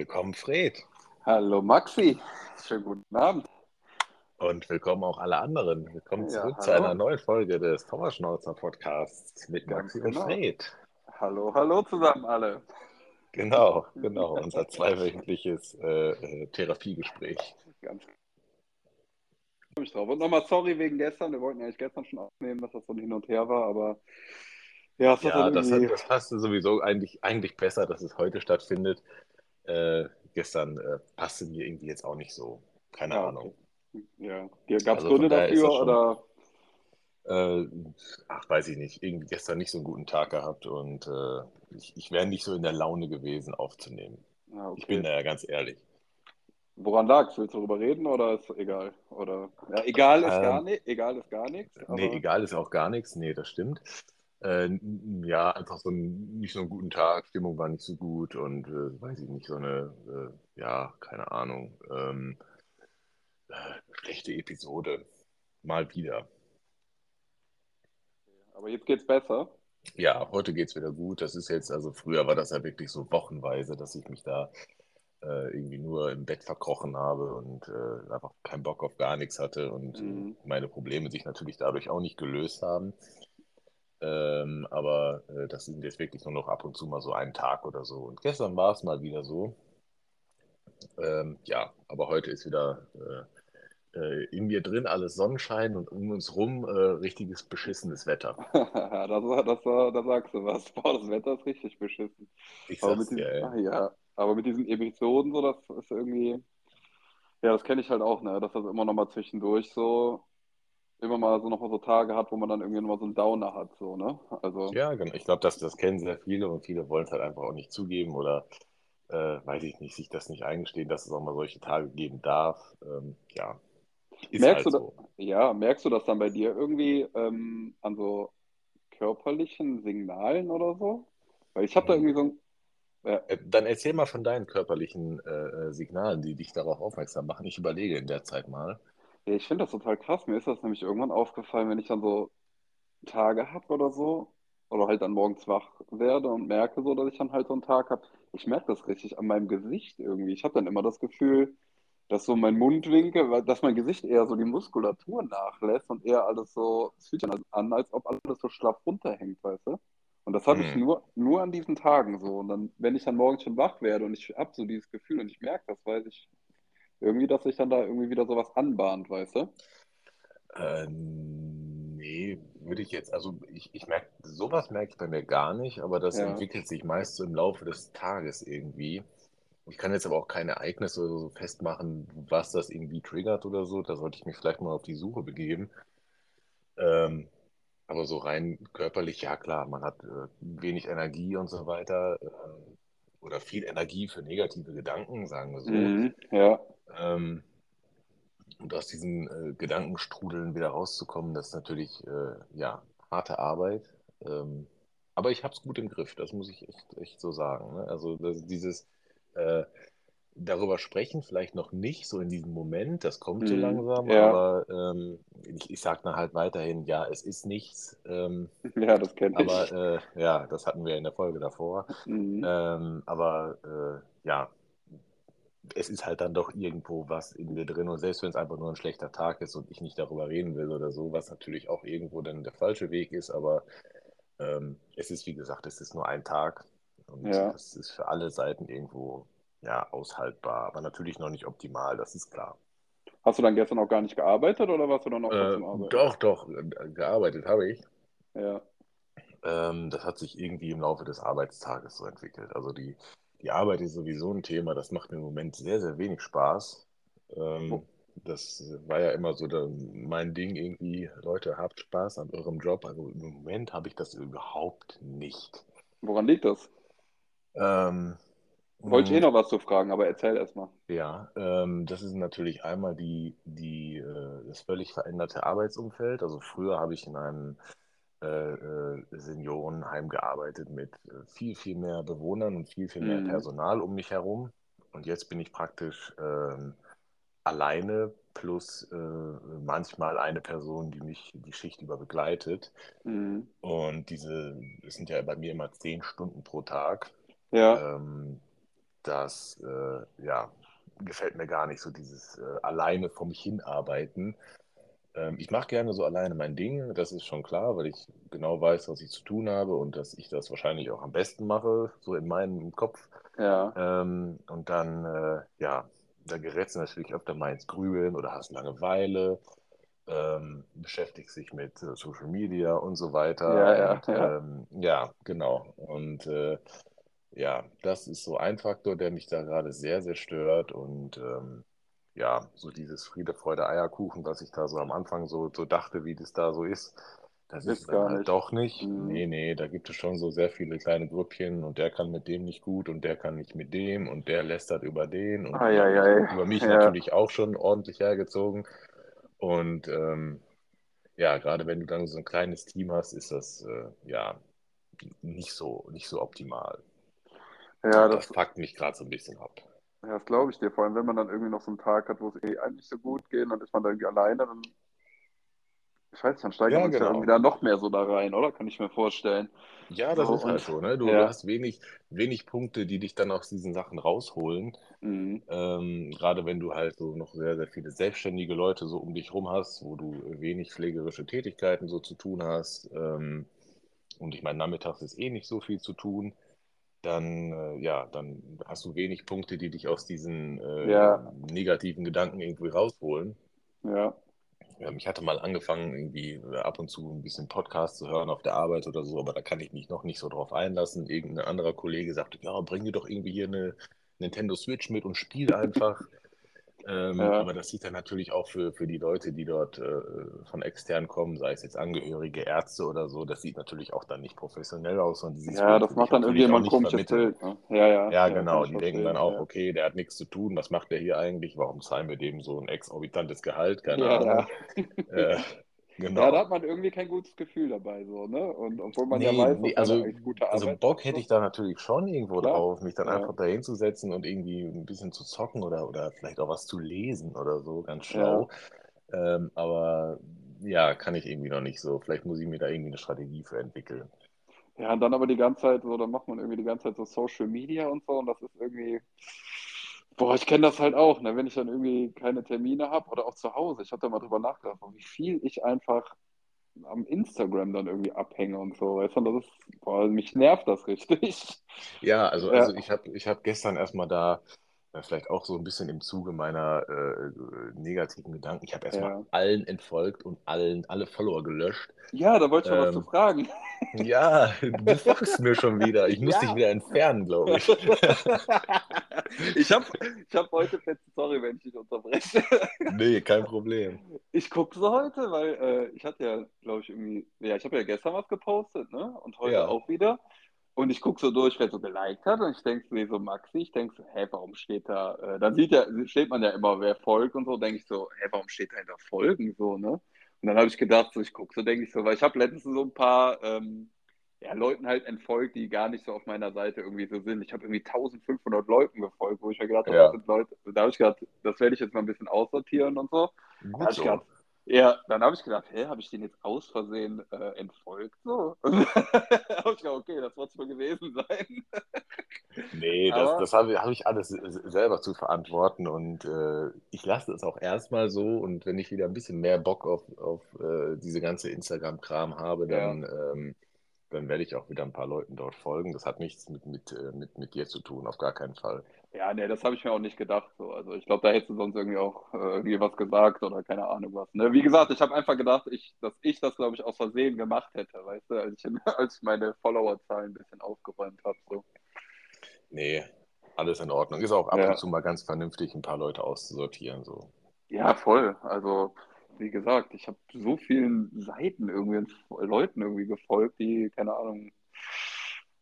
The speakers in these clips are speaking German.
Willkommen, Fred. Hallo Maxi, schönen guten Abend. Und willkommen auch alle anderen. Willkommen Ja, zurück zu hallo. einer neuen Folge des Trauerschnauzer Podcasts mit Ganz Maxi und genau. Fred. Hallo, hallo zusammen alle. Genau, genau, unser zweiwöchentliches äh, äh, Therapiegespräch. Ganz ich freue mich drauf. Und nochmal sorry wegen gestern. Wir wollten eigentlich gestern schon aufnehmen, dass das so ein Hin und Her war, aber ja, hat Ja, dann das, irgendwie. hat, das passte sowieso eigentlich, eigentlich besser, dass es heute stattfindet. Äh, gestern äh, passte mir irgendwie jetzt auch nicht so. Keine Ja, Ahnung. okay. Ja. Gab es Also Gründe dafür schon, oder? äh, ach, weiß ich nicht, irgendwie gestern nicht so einen guten Tag gehabt und äh, ich, ich wäre nicht so in der Laune gewesen, aufzunehmen. Ja, Ich bin okay. da ja ganz ehrlich. Woran lag's? Willst du darüber reden oder ist egal? Oder ja, egal ist gar Ähm, nicht, egal ist gar nichts, nee, aber egal ist auch gar nichts. Nee, das stimmt. Äh, ja, einfach so ein, nicht so einen guten Tag, Stimmung war nicht so gut und äh, weiß ich nicht, so eine, äh, ja, keine Ahnung, ähm, äh, schlechte Episode. Mal wieder. aber jetzt geht's besser. Ja, heute geht's wieder gut. Das ist jetzt, also früher war das ja wirklich so wochenweise, dass ich mich da äh, irgendwie nur im Bett verkrochen habe und äh, einfach keinen Bock auf gar nichts hatte und Mhm. meine Probleme sich natürlich dadurch auch nicht gelöst haben. Ähm, aber äh, das sind jetzt wirklich nur noch ab und zu mal so einen Tag oder so. Und gestern war es mal wieder so. Ähm, ja, aber heute ist wieder äh, äh, in mir drin alles Sonnenschein und um uns rum äh, richtiges beschissenes Wetter. da, das, da sagst du was. Boah, das Wetter ist richtig beschissen. Ich Aber mit sag's dir, diesen, ey. ah, ja, aber mit diesen Episoden, so, das ist irgendwie, ja, das kenne ich halt auch, ne, dass das immer noch mal zwischendurch so, immer mal so noch mal so Tage hat, wo man dann irgendwie noch mal so einen Downer hat, so, ne? Also, Ja, genau. Ich glaube, das, das kennen sehr viele und viele wollen es halt einfach auch nicht zugeben oder äh, weiß ich nicht, sich das nicht eingestehen, dass es auch mal solche Tage geben darf. Ähm, ja, ist merkst halt du, da, so. ja, merkst du das dann bei dir irgendwie ähm, an so körperlichen Signalen oder so? Weil ich habe da irgendwie so ein, ja, Äh, Dann erzähl mal von deinen körperlichen äh, äh, Signalen, die dich darauf aufmerksam machen. Ich überlege in der Zeit mal. Ja, ich finde das total krass. Mir ist das nämlich irgendwann aufgefallen, wenn ich dann so Tage habe oder so, oder halt dann morgens wach werde und merke so, dass ich dann halt so einen Tag habe. Ich merke das richtig an meinem Gesicht irgendwie. Ich habe dann immer das Gefühl, dass so mein Mundwinkel, dass mein Gesicht eher so die Muskulatur nachlässt und eher alles so, es fühlt sich dann an, als ob alles so schlaff runterhängt, weißt du? Und das habe ich Hm. nur, nur an diesen Tagen so. Und dann, wenn ich dann morgens schon wach werde und ich habe so dieses Gefühl und ich merke das, weiß ich irgendwie, dass sich dann da irgendwie wieder sowas anbahnt, weißt du? Äh, nee, würde ich jetzt, also ich, ich merke, sowas merke ich bei mir gar nicht, aber das Ja. entwickelt sich meist so im Laufe des Tages irgendwie. Ich kann jetzt aber auch keine Ereignisse oder so festmachen, was das irgendwie triggert oder so. Da sollte ich mich vielleicht mal auf die Suche begeben. Ähm, aber so rein körperlich, ja klar, man hat äh, wenig Energie und so weiter. Äh, oder viel Energie für negative Gedanken, sagen wir so. Mhm, ja. Ähm, und aus diesen äh, Gedankenstrudeln wieder rauszukommen, das ist natürlich äh, ja, harte Arbeit. Ähm, aber ich habe es gut im Griff, das muss ich echt, echt so sagen. Ne? Also dieses äh, darüber sprechen vielleicht noch nicht so in diesem Moment, das kommt so Mhm, langsam, ja. aber ähm, ich, ich sage dann halt weiterhin, ja, es ist nichts. Ähm, Ja, das kenne aber ich. äh, ja, das hatten wir in der Folge davor. Mhm. Ähm, aber äh, ja, es ist halt dann doch irgendwo was in mir drin und selbst wenn es einfach nur ein schlechter Tag ist und ich nicht darüber reden will oder so, was natürlich auch irgendwo dann der falsche Weg ist, aber ähm, es ist wie gesagt, es ist nur ein Tag und Ja. das ist für alle Seiten irgendwo ja aushaltbar, aber natürlich noch nicht optimal, das ist klar. Hast du dann gestern auch gar nicht gearbeitet oder warst du dann auch Äh, trotzdem arbeiten? doch, doch, äh, gearbeitet habe ich. Ja. Ähm, das hat sich irgendwie im Laufe des Arbeitstages so entwickelt. Also die, die Arbeit ist sowieso ein Thema, das macht mir im Moment sehr, sehr wenig Spaß. Ähm, Wo, das war ja immer so der, mein Ding irgendwie, Leute, habt Spaß an eurem Job. Also im Moment habe ich das überhaupt nicht. woran liegt das? Ähm, Wollte ich eh mh, noch was zu fragen, aber erzähl erst mal. ja, ähm, das ist natürlich einmal die, die, äh, das völlig veränderte Arbeitsumfeld. Also früher habe ich in einem Seniorenheim gearbeitet mit äh, viel, viel mehr Bewohnern und viel, viel mehr Mhm. Personal um mich herum. Und jetzt bin ich praktisch ähm, alleine plus äh, manchmal eine Person, die mich die Schicht über begleitet. Mhm. Und diese, es sind ja bei mir immer zehn Stunden pro Tag. Ja. Ähm, das äh, ja, gefällt mir gar nicht, so dieses äh, alleine vor mich hinarbeiten. Ähm, ich mache gerne so alleine mein Ding, das ist schon klar, weil ich genau weiß, was ich zu tun habe und dass ich das wahrscheinlich auch am besten mache, so in meinem Kopf. Ja, Ähm, und dann, äh, ja, da gerätst du natürlich öfter mal ins Grübeln oder hast Langeweile, ähm, beschäftigst dich mit äh, Social Media und so weiter. ja, ja, Und ja. ähm, ja, genau. Und äh, ja, das ist so ein Faktor, der mich da gerade sehr, sehr stört. Und ähm, ja, so dieses Friede, Freude, Eierkuchen, was ich da so am Anfang so, so dachte, wie das da so ist, das ist Ist dann gar halt nicht. doch nicht. Mhm. Nee, nee, da gibt es schon so sehr viele kleine Grüppchen und der kann mit dem nicht gut und der kann nicht mit dem und der lästert über den und über mich, Eieiei. über mich Ja, natürlich auch schon ordentlich hergezogen. Und ähm, ja, gerade wenn du dann so ein kleines Team hast, ist das äh, ja nicht so, nicht so optimal. ja, das, das fuckt mich gerade so ein bisschen ab. Ja, das glaube ich dir. Vor allem, wenn man dann irgendwie noch so einen Tag hat, wo es eh einem nicht so gut geht, dann ist man da irgendwie alleine, dann, ich weiß dann steigert Ja, man sich ja irgendwie genau. da noch mehr so da rein, oder? Kann ich mir vorstellen. Ja, So, das ist halt so, ne? Du, du ja, hast wenig, wenig Punkte, die dich dann aus diesen Sachen rausholen. mhm. Ähm, gerade wenn du halt so noch sehr, sehr viele selbstständige Leute so um dich rum hast, wo du wenig pflegerische Tätigkeiten so zu tun hast. Ähm, und ich meine, nachmittags ist eh nicht so viel zu tun. Dann, äh, ja, dann hast du wenig Punkte, die dich aus diesen äh, ja, negativen Gedanken irgendwie rausholen. ja, Ähm, ich hatte mal angefangen, irgendwie äh, ab und zu ein bisschen Podcast zu hören auf der Arbeit oder so, aber da kann ich mich noch nicht so drauf einlassen. Irgendein anderer Kollege sagte, ja, bring dir doch irgendwie hier eine Nintendo Switch mit und spiel einfach. Ähm, ja. aber das sieht dann natürlich auch für, für die Leute, die dort äh, von extern kommen, sei es jetzt Angehörige, Ärzte oder so, das sieht natürlich auch dann nicht professionell aus und dieses Ja, Bild das macht dann irgendwie immer ein komisches. Bild, ne? Ja, ja, Ja, genau, die denken dann auch, okay, der hat nichts zu tun, was macht der hier eigentlich? Warum zahlen wir dem so ein exorbitantes Gehalt? Keine ja, Ahnung. ja. Äh, Ja, da genau. hat man irgendwie kein gutes Gefühl dabei, so, ne? Und obwohl man ja Nee, weiß, dass nee, ja also, also Bock hätte ich da natürlich schon irgendwo Klar, drauf, mich dann ja, einfach da hinzusetzen und irgendwie ein bisschen zu zocken oder, oder vielleicht auch was zu lesen oder so, ganz ja. schlau. Ähm, aber ja, kann ich irgendwie noch nicht so. Vielleicht muss ich mir da irgendwie eine Strategie für entwickeln. Ja, und dann aber die ganze Zeit so, dann macht man irgendwie die ganze Zeit so Social Media und so und das ist irgendwie, boah, ich kenne das halt auch, ne? Wenn ich dann irgendwie keine Termine habe oder auch zu Hause. Ich habe da mal drüber nachgedacht, wie viel ich einfach am Instagram dann irgendwie abhänge und so, weißt du, das ist, boah, mich nervt das richtig. Ja, also, Ja, also ich habe ich hab gestern erstmal da, vielleicht auch so ein bisschen im Zuge meiner äh, negativen Gedanken, ich habe erstmal ja. allen entfolgt und allen, alle Follower gelöscht. Ja, da wollte ich noch was zu Ähm, fragen. ja, du folgst mir schon wieder. Ich muss dich Ja. wieder entfernen, glaube ich. Ich habe ich hab heute, sorry, wenn ich dich unterbreche. Nee, kein Problem. Ich gucke so heute, weil äh, ich hatte ja, glaube ich, irgendwie, ja, ich habe ja gestern was gepostet, ne? Und heute Ja, auch wieder. Und ich gucke so durch, wer so geliked hat. Und ich denke so, nee, so Maxi, ich denke so, hä, warum steht da, äh, dann sieht ja, steht man ja immer, wer folgt und so, denke ich so, hä, warum steht da hinter Folgen so, ne? Und dann habe ich gedacht, so, ich gucke so, denke ich so, weil ich habe letztens so ein paar ähm, ja, Leuten halt entfolgt, die gar nicht so auf meiner Seite irgendwie so sind. Ich habe irgendwie 1500 Leuten gefolgt, wo ich mir gedacht habe, das ja, sind Leute, da habe ich gedacht, das werde ich jetzt mal ein bisschen aussortieren und so. Da gut ich so. gedacht, ja, dann habe ich gedacht, hä, habe ich den jetzt aus Versehen äh, entfolgt? So. habe ich gedacht, okay, das wird es wohl gewesen sein. Nee, das, das habe hab ich alles selber zu verantworten und äh, ich lasse es auch erstmal so und wenn ich wieder ein bisschen mehr Bock auf, auf äh, diese ganze Instagram-Kram habe, ja, dann, ähm, dann werde ich auch wieder ein paar Leuten dort folgen. Das hat nichts mit, mit, äh, mit, mit dir zu tun, auf gar keinen Fall. ja, nee, das habe ich mir auch nicht gedacht. So. Also ich glaube, da hättest du sonst irgendwie auch äh, irgendwie was gesagt oder keine Ahnung was. Ne? Wie gesagt, ich habe einfach gedacht, ich, dass ich das, glaube ich, aus Versehen gemacht hätte, weißt du, als ich, als ich meine Followerzahlen ein bisschen aufgeräumt habe. So. Nee, alles in Ordnung. Ist auch ab und Ja. zu mal ganz vernünftig, ein paar Leute auszusortieren. So. Ja, voll. Also, wie gesagt, ich habe so vielen Seiten irgendwie, Leuten irgendwie gefolgt, die, keine Ahnung,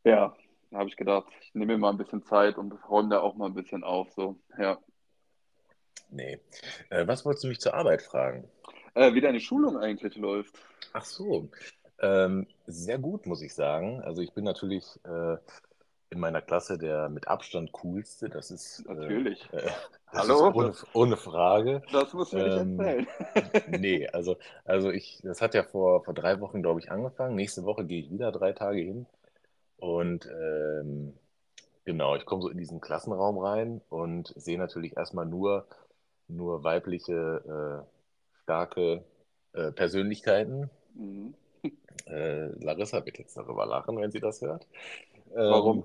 ja, da habe ich gedacht, ich nehme mir mal ein bisschen Zeit und räume da auch mal ein bisschen auf. So, ja. Nee. Äh, was wolltest du mich zur Arbeit fragen? Äh, wie deine Schulung eigentlich läuft. Ach so, ähm, sehr gut, muss ich sagen. Also ich bin natürlich äh, in meiner Klasse der mit Abstand coolste. Das ist, äh, Natürlich. äh, das ist Hallo, ohne, das, ohne Frage. das musst du mir nicht Ähm, erzählen. nee, also, also ich, das hat ja vor, vor drei Wochen, glaube ich, angefangen. Nächste Woche gehe ich wieder drei Tage hin. Und ähm, Genau, ich komme so in diesen Klassenraum rein und sehe natürlich erstmal nur, nur weibliche, äh, starke äh, Persönlichkeiten. Mhm. Äh, Larissa wird jetzt darüber lachen, wenn sie das hört. Warum? Ähm,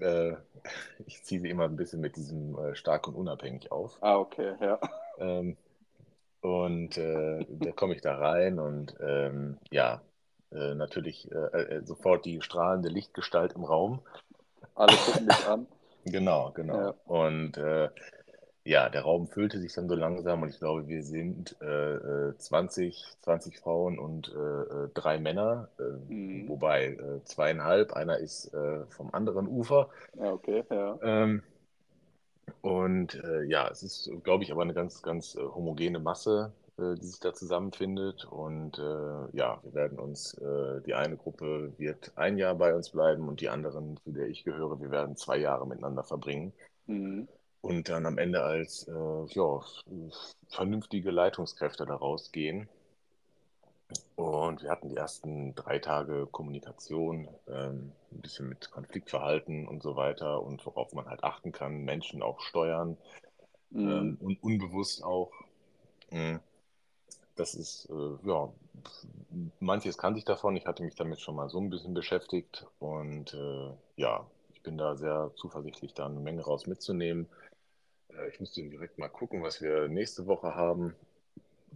äh, ich ziehe sie immer ein bisschen mit diesem äh, stark und unabhängig auf. Ah, okay, ja. Ähm, und äh, da komme ich da rein und ähm, ja, äh, natürlich äh, äh, sofort die strahlende Lichtgestalt im Raum. Alle gucken dich an. Genau, genau. Ja. Und ja, der Raum füllte sich dann so langsam und ich glaube, wir sind äh, äh, 20, 20 Frauen und äh, äh, drei Männer, äh, Mhm. wobei äh, zweieinhalb, einer ist vom anderen Ufer. Ja, okay, ja. Ähm, und ja, es ist, glaube ich, aber eine ganz, ganz homogene Masse, die sich da zusammenfindet. Und ja, wir werden uns, die eine Gruppe wird ein Jahr bei uns bleiben und die anderen, zu der ich gehöre, wir werden zwei Jahre miteinander verbringen. Mhm. Und dann am Ende als äh, ja, vernünftige Leitungskräfte daraus gehen. Und wir hatten die ersten drei Tage Kommunikation, ähm, ein bisschen mit Konfliktverhalten und so weiter und worauf man halt achten kann, Menschen auch steuern Mhm. ähm, und unbewusst auch. Mm, Das ist, äh, ja, manches kannte ich davon. Ich hatte mich damit schon mal so ein bisschen beschäftigt und äh, ja, ich bin da sehr zuversichtlich, da eine Menge raus mitzunehmen. Äh, ich müsste direkt mal gucken, was wir nächste Woche haben.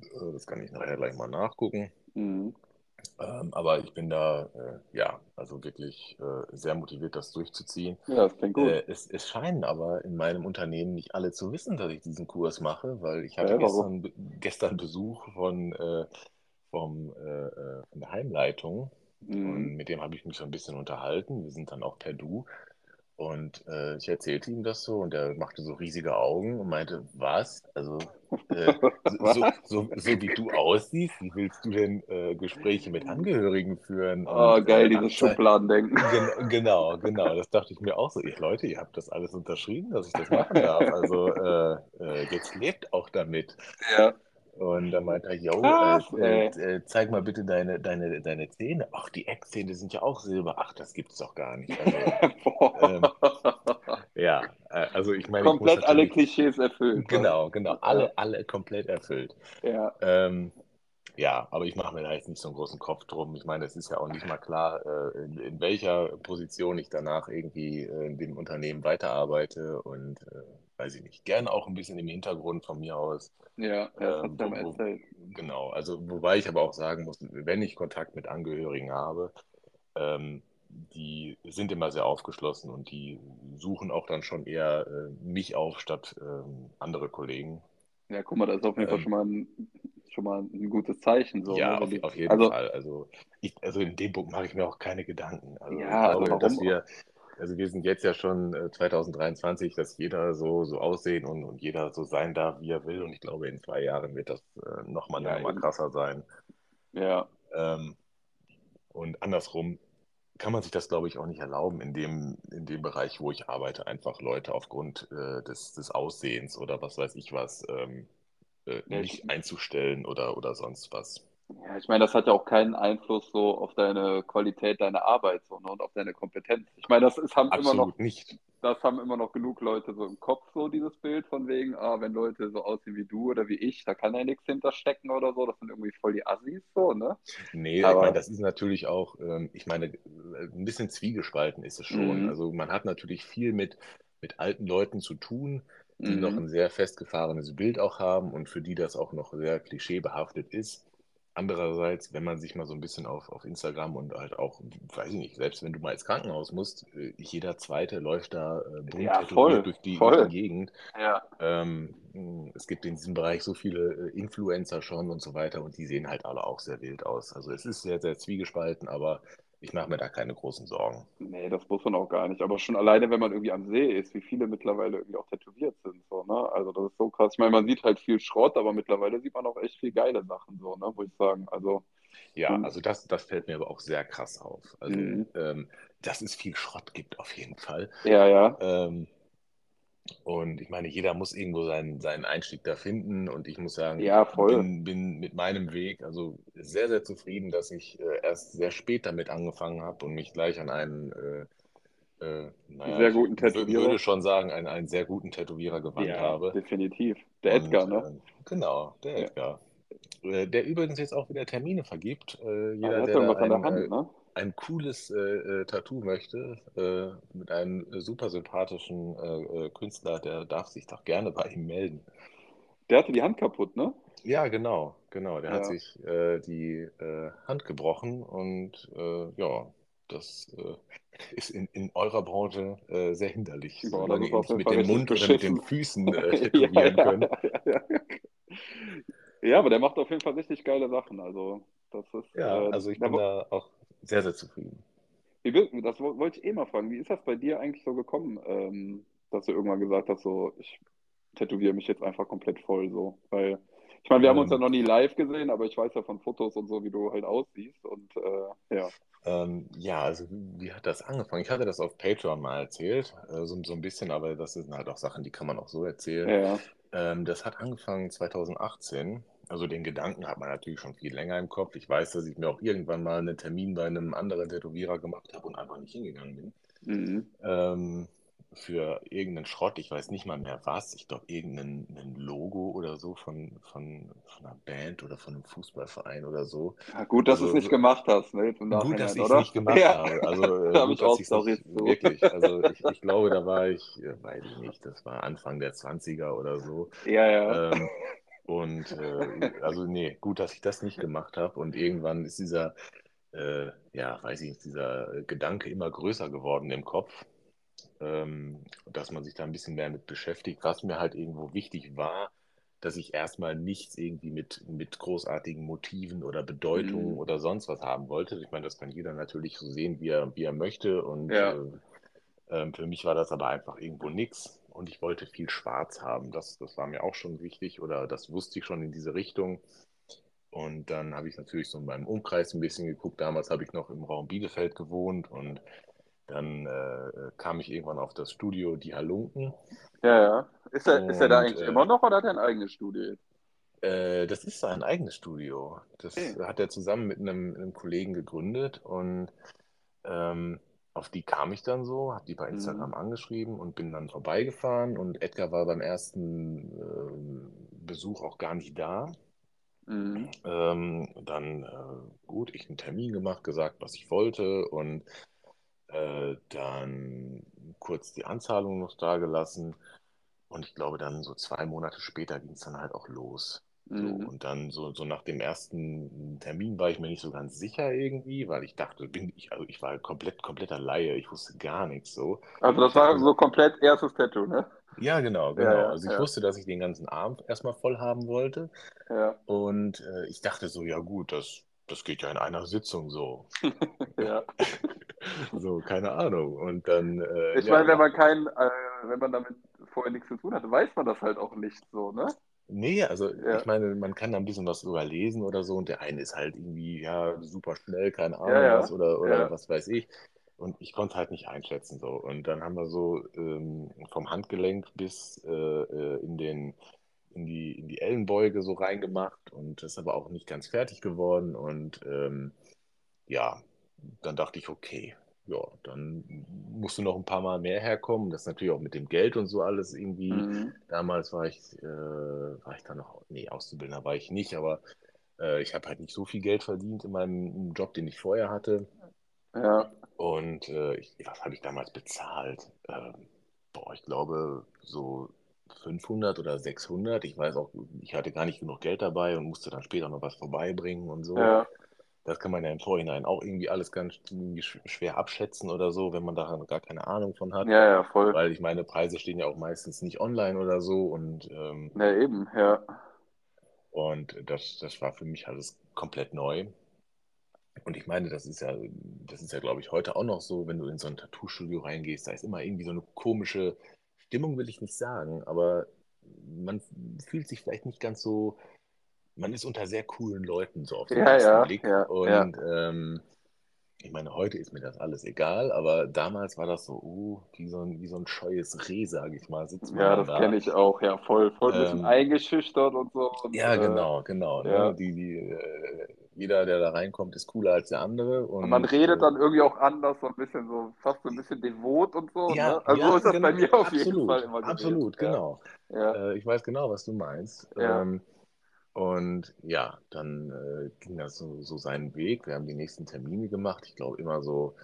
Äh, Das kann ich nachher gleich mal nachgucken. Mhm. Ähm, aber ich bin da, äh, ja, also wirklich äh, sehr motiviert, das durchzuziehen. Ja, das klingt gut. Äh, es, es scheinen aber in meinem Unternehmen nicht alle zu wissen, dass ich diesen Kurs mache, weil ich hatte warum? gestern, gestern Besuch von, äh, vom, von der Heimleitung und Mhm. mit dem habe ich mich so ein bisschen unterhalten. Wir sind dann auch per Du. Und äh, ich erzählte ihm das so und er machte so riesige Augen und meinte, was? Also äh, so, so, so, so wie du aussiehst, wie willst du denn äh, Gespräche mit Angehörigen führen Oh, und geil, äh, dieses Abzei Schubladendenken. Gen genau, genau, das dachte ich mir auch so. Ihr Leute, ihr habt das alles unterschrieben, dass ich das machen darf. Also äh, äh, jetzt lebt auch damit. Ja. Und dann meinte er, yo, äh, Krass, äh, äh, zeig mal bitte deine, deine, deine Zähne. Ach, die Eckzähne sind ja auch Silber. Ach, das gibt's doch gar nicht. Also, ähm, ja, äh, also ich meine, ich Komplett alle natürlich, Klischees erfüllt. was? genau, genau, alle, alle komplett erfüllt. ja, Ähm, ja, aber ich mache mir da jetzt nicht so einen großen Kopf drum. Ich meine, es ist ja auch nicht mal klar, äh, in, in welcher Position ich danach irgendwie äh, in dem Unternehmen weiterarbeite und äh, weiß ich nicht, gerne auch ein bisschen im Hintergrund von mir aus. ja, das Ähm, ja wo, erzählt. genau, also wobei ich aber auch sagen muss, wenn ich Kontakt mit Angehörigen habe, ähm, die sind immer sehr aufgeschlossen und die suchen auch dann schon eher äh, mich auf statt ähm, andere Kollegen. Ja, guck mal, das ist auf jeden Fall Ähm, schon mal ein, schon mal ein gutes Zeichen, so, Ja, ne? Auf, die, auf jeden also, Fall. Also, ich, also in dem Punkt mache ich mir auch keine Gedanken. Also ich ja, also glaube, dass warum? wir, also wir sind jetzt ja schon äh, 2023, dass jeder so, so aussehen und, und jeder so sein darf, wie er will. Und ich glaube, in zwei Jahren wird das äh, nochmal Ja, eben. krasser sein. Ja, Ähm, und andersrum kann man sich das, glaube ich, auch nicht erlauben, in dem, in dem Bereich, wo ich arbeite, einfach Leute aufgrund äh, des, des Aussehens oder was weiß ich was ähm, äh, nicht einzustellen oder, oder sonst was. Ja, ich meine, das hat ja auch keinen Einfluss so auf deine Qualität deiner Arbeit so, ne? Und auf deine Kompetenz. Ich meine, das ist, haben immer noch, Absolut nicht. das haben immer noch genug Leute so im Kopf, so dieses Bild von wegen, ah, wenn Leute so aussehen wie du oder wie ich, da kann ja nichts hinterstecken oder so. Das sind irgendwie voll die Assis, so, ne? Nee, ich meine, Aber, das ist natürlich auch, ähm, ich meine, ein bisschen zwiegespalten ist es schon. mhm, Also man hat natürlich viel mit, mit alten Leuten zu tun, die noch mhm, ein sehr festgefahrenes Bild auch haben und für die das auch noch sehr klischeebehaftet ist. Andererseits, wenn man sich mal so ein bisschen auf, auf Instagram und halt auch, weiß ich nicht, selbst wenn du mal ins Krankenhaus musst, äh, jeder Zweite läuft da äh, ja, voll, durch die, durch die voll, Gegend. ja. Ähm, es gibt in diesem Bereich so viele äh, Influencer schon und so weiter und die sehen halt alle auch sehr wild aus. Also es ist sehr, sehr zwiegespalten, aber ich mache mir da keine großen Sorgen. Nee, das muss man auch gar nicht. Aber schon alleine, wenn man irgendwie am See ist, wie viele mittlerweile irgendwie auch tätowiert sind, so, ne? Also das ist so krass. Ich meine, man sieht halt viel Schrott, aber mittlerweile sieht man auch echt viel geile Sachen, so, ne? Muss ich sagen. Also, Ja, also das, das fällt mir aber auch sehr krass auf. Also, mhm. ähm, dass es viel Schrott gibt auf jeden Fall. Ja, ja. Ähm, und ich meine, jeder muss irgendwo seinen, seinen Einstieg da finden. Und ich muss sagen, ich Ja, voll. bin, bin mit meinem Weg also sehr, sehr zufrieden, dass ich äh, erst sehr spät damit angefangen habe und mich gleich an einen äh, äh, naja, Sehr ich guten Tätowierer. würde schon sagen, einen, einen sehr guten Tätowierer gewandt Ja, habe. definitiv. Der Und Edgar, ne? äh, genau, der Ja. Edgar. Äh, Der übrigens jetzt auch wieder Termine vergibt. Äh, Jeder, der hat der an der Hand, äh, ne? Ein cooles äh, äh, Tattoo möchte, äh, mit einem äh, super sympathischen äh, äh, Künstler, der darf sich doch gerne bei ihm melden. Der hatte die Hand kaputt, ne? Ja, genau, genau. Der hat Ja. sich äh, die Hand gebrochen und ja, das äh, ist in, in eurer Branche äh, sehr hinderlich, das solange ihr nicht mit dem Mund oder mit den. Füßen äh, Ja, tätowieren ja, könnt. ja, ja. Ja, aber der macht auf jeden Fall richtig geile Sachen. Also, das ist, Ja, äh, also ich bin da auch sehr, sehr zufrieden. wie, das wo- wollte ich eh mal fragen. Wie ist das bei dir eigentlich so gekommen, ähm, dass du irgendwann gesagt hast, so, ich tätowiere mich jetzt einfach komplett voll so? Weil, ich meine, wir haben uns ja Ähm, noch nie live gesehen, aber ich weiß ja von Fotos und so, wie du halt aussiehst. Und äh, ja. Ähm, ja, also wie hat das angefangen? Ich hatte das auf Patreon mal erzählt, äh, so, so ein bisschen, aber das sind halt auch Sachen, die kann man auch so erzählen. Ja, ja. Ähm, das hat angefangen 2018. Also den Gedanken hat man natürlich schon viel länger im Kopf. Ich weiß, dass ich mir auch irgendwann mal einen Termin bei einem anderen Tätowierer gemacht habe und einfach nicht hingegangen bin. Mhm. Ähm, für irgendeinen Schrott, ich weiß nicht mal mehr was. Ich glaube, irgendein ein Logo oder so von, von, von einer Band oder von einem Fußballverein oder so. Ja, gut, dass du es Also nicht gemacht hast, ne? Gut, dass ich es nicht gemacht Ja, habe. Also äh, da habe ich auch Storys zu. wirklich. Also ich, ich glaube, da war ich, äh, weiß ich nicht, das war Anfang der 20er oder so. Ja, ja. Ähm, und äh, also nee, gut, dass ich das nicht gemacht habe. Und irgendwann ist dieser, äh, ja, weiß ich nicht, dieser Gedanke immer größer geworden im Kopf, ähm, dass man sich da ein bisschen mehr mit beschäftigt. Was mir halt irgendwo wichtig war, dass ich erstmal nichts irgendwie mit, mit großartigen Motiven oder Bedeutungen Mhm. oder sonst was haben wollte. Ich meine, das kann jeder natürlich so sehen, wie er, wie er möchte. Und Ja. äh, ähm, für mich war das aber einfach irgendwo nix. Und ich wollte viel Schwarz haben. Das, das war mir auch schon wichtig oder das wusste ich schon in diese Richtung. Und dann habe ich natürlich so in meinem Umkreis ein bisschen geguckt. Damals habe ich noch im Raum Bielefeld gewohnt und dann äh, kam ich irgendwann auf das Studio Die Halunken. Ja, ja. Ist er, ist er da Und eigentlich äh, immer noch oder hat er ein eigenes Studio äh, das ist sein eigenes Studio. Das Okay. hat er zusammen mit einem, einem Kollegen gegründet und ähm, auf die kam ich dann so, habe die bei Mhm. Instagram angeschrieben und bin dann vorbeigefahren und Edgar war beim ersten ähm, Besuch auch gar nicht da. Mhm. Ähm, dann äh, gut, ich einen Termin gemacht, gesagt, was ich wollte und äh, dann kurz die Anzahlung noch dagelassen und ich glaube dann so zwei Monate später ging es dann halt auch los. So, Mhm. und dann so, so nach dem ersten Termin war ich mir nicht so ganz sicher irgendwie, weil ich dachte, bin ich, also ich war komplett, kompletter Laie, ich wusste gar nichts so. Also das war so, komplett erstes Tattoo, ne? ja, genau, genau. ja, Also ich ja, wusste, dass ich den ganzen Arm erstmal voll haben wollte. ja, Und äh, ich dachte so, ja gut, das, das geht ja in einer Sitzung so. ja. So, keine Ahnung. Und dann, äh, Ich meine, wenn nach, man kein, äh, wenn man damit vorher nichts zu tun hatte, weiß man das halt auch nicht so, ne? Nee, also Ja, ich meine, man kann da ein bisschen was drüber lesen oder so. Und der eine ist halt irgendwie, ja, super schnell, keine ja, Ahnung was ja, oder, oder ja. was weiß ich. Und ich konnte halt nicht einschätzen so. Und dann haben wir so ähm, vom Handgelenk bis äh, äh, in den, in die, in die Ellenbeuge so reingemacht. Und das ist aber auch nicht ganz fertig geworden. Und ähm, ja, dann dachte ich, okay, ja, dann musst du noch ein paar Mal mehr herkommen. Das ist natürlich auch mit dem Geld und so alles irgendwie. Mhm. Damals war ich, äh, war ich da noch, nee, Auszubildender war ich nicht, aber äh, ich habe halt nicht so viel Geld verdient in meinem Job, den ich vorher hatte. Ja, Und äh, ich, was habe ich damals bezahlt? Ähm, boah, ich glaube so 500 oder 600. Ich weiß auch, ich hatte gar nicht genug Geld dabei und musste dann später noch was vorbeibringen und so. ja, Das kann man ja im Vorhinein auch irgendwie alles ganz irgendwie schwer abschätzen oder so, wenn man da gar keine Ahnung von hat. ja, ja, voll. Weil ich meine, Preise stehen ja auch meistens nicht online oder so und, ähm, Ja, eben, ja. und das, das war für mich alles komplett neu. Und ich meine, das ist ja, das ist ja, glaube ich, heute auch noch so, wenn du in so ein Tattoo-Studio reingehst, da ist immer irgendwie so eine komische Stimmung, will ich nicht sagen, aber man fühlt sich vielleicht nicht ganz so, man ist unter sehr coolen Leuten so auf den Ja, ersten ja, Blick. ja. Und ähm, ich meine, heute ist mir das alles egal, aber damals war das so, uh, wie so ein, wie so ein scheues Reh, sage ich mal, sitzt Ja, das da. kenne ich auch, ja, voll, voll ein bisschen Ähm, eingeschüchtert und so. Und ja, äh, genau, genau. Ne? Die, die, äh, jeder, der da reinkommt, ist cooler als der andere. Und, Und man redet äh, dann irgendwie auch anders, so ein bisschen so, fast so ein bisschen devot und so. ja, ne? Also ja, so ist das genau, bei mir auf jeden absolut, Fall immer gewesen. absolut, genau. Äh, ich weiß genau, was du meinst. Ja. Ähm, und ja, dann äh, ging das so, so seinen Weg. Wir haben die nächsten Termine gemacht. Ich glaube immer so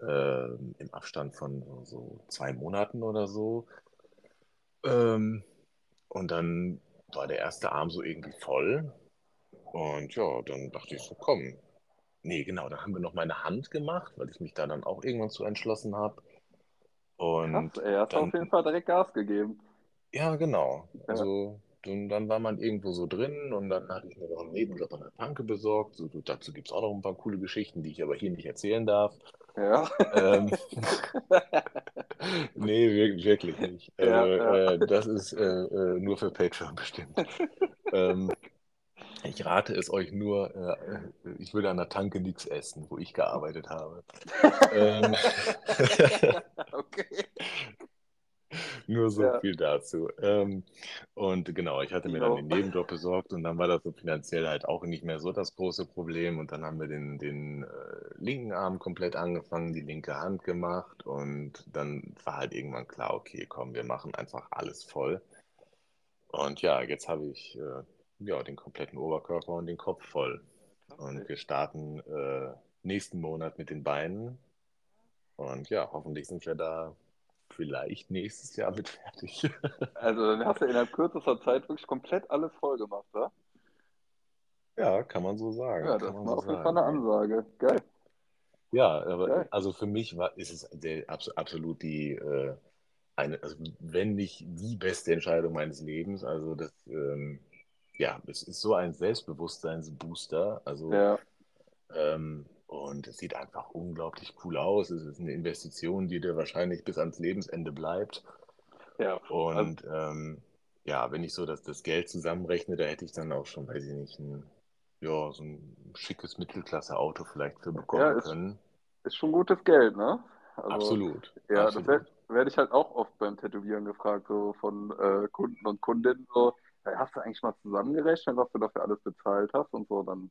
äh, im Abstand von so, zwei Monaten oder so. Ähm, und dann war der erste Arm so irgendwie voll. Und ja, dann dachte ich so, komm. Nee, genau, dann haben wir noch meine Hand gemacht, weil ich mich da dann auch irgendwann zu entschlossen habe. krass, Und hast du auf dann jeden Fall direkt Gas gegeben. Ja, genau. Ja, Also dann, dann war man irgendwo so drin und dann hatte ich mir noch einen Nebenjob an der Tanke besorgt. So, dazu gibt es auch noch ein paar coole Geschichten, die ich aber hier nicht erzählen darf. ja, Ähm, nee, wir- wirklich nicht. Also ja, ja. äh, das ist äh, äh, nur für Patreon bestimmt. Ähm, ich rate es euch nur, äh, äh, ich würde an der Tanke nichts essen, wo ich gearbeitet habe. Ähm, Okay. Nur so Ja, viel dazu. Ähm, und genau, ich hatte mir dann jo. den Nebenjob besorgt und dann war das so finanziell halt auch nicht mehr so das große Problem. Und dann haben wir den, den äh, linken Arm komplett angefangen, die linke Hand gemacht und dann war halt irgendwann klar, okay, komm, wir machen einfach alles voll. Und ja, jetzt habe ich äh, ja, den kompletten Oberkörper und den Kopf voll. Und wir starten äh, nächsten Monat mit den Beinen. Und ja, hoffentlich sind wir da vielleicht nächstes Jahr mit fertig. Also dann hast du innerhalb kürzester Zeit wirklich komplett alles voll gemacht, wa? Ja, kann man so sagen, Ja, das war so auf jeden Fall eine Ansage. Geil, Ja, aber geil. also für mich war, ist es der, abs- absolut die äh, eine, also wenn nicht die beste Entscheidung meines Lebens. Also das, ähm, ja, es ist so ein Selbstbewusstseinsbooster. Also Ja, ähm, und es sieht einfach unglaublich cool aus. Es ist eine Investition, die dir wahrscheinlich bis ans Lebensende bleibt. ja. Also, Und ähm, ja, wenn ich so das, das Geld zusammenrechne, da hätte ich dann auch schon, weiß ich nicht, ein, ja, so ein schickes Mittelklasse-Auto vielleicht für ja, bekommen ist, können. ist schon gutes Geld, ne? Also, Absolut, ja, das werde absolut. werd ich halt auch oft beim Tätowieren gefragt, so von äh, Kunden und Kundinnen, so, "Ja, hast du eigentlich mal zusammengerechnet, was du dafür alles bezahlt hast und so, dann,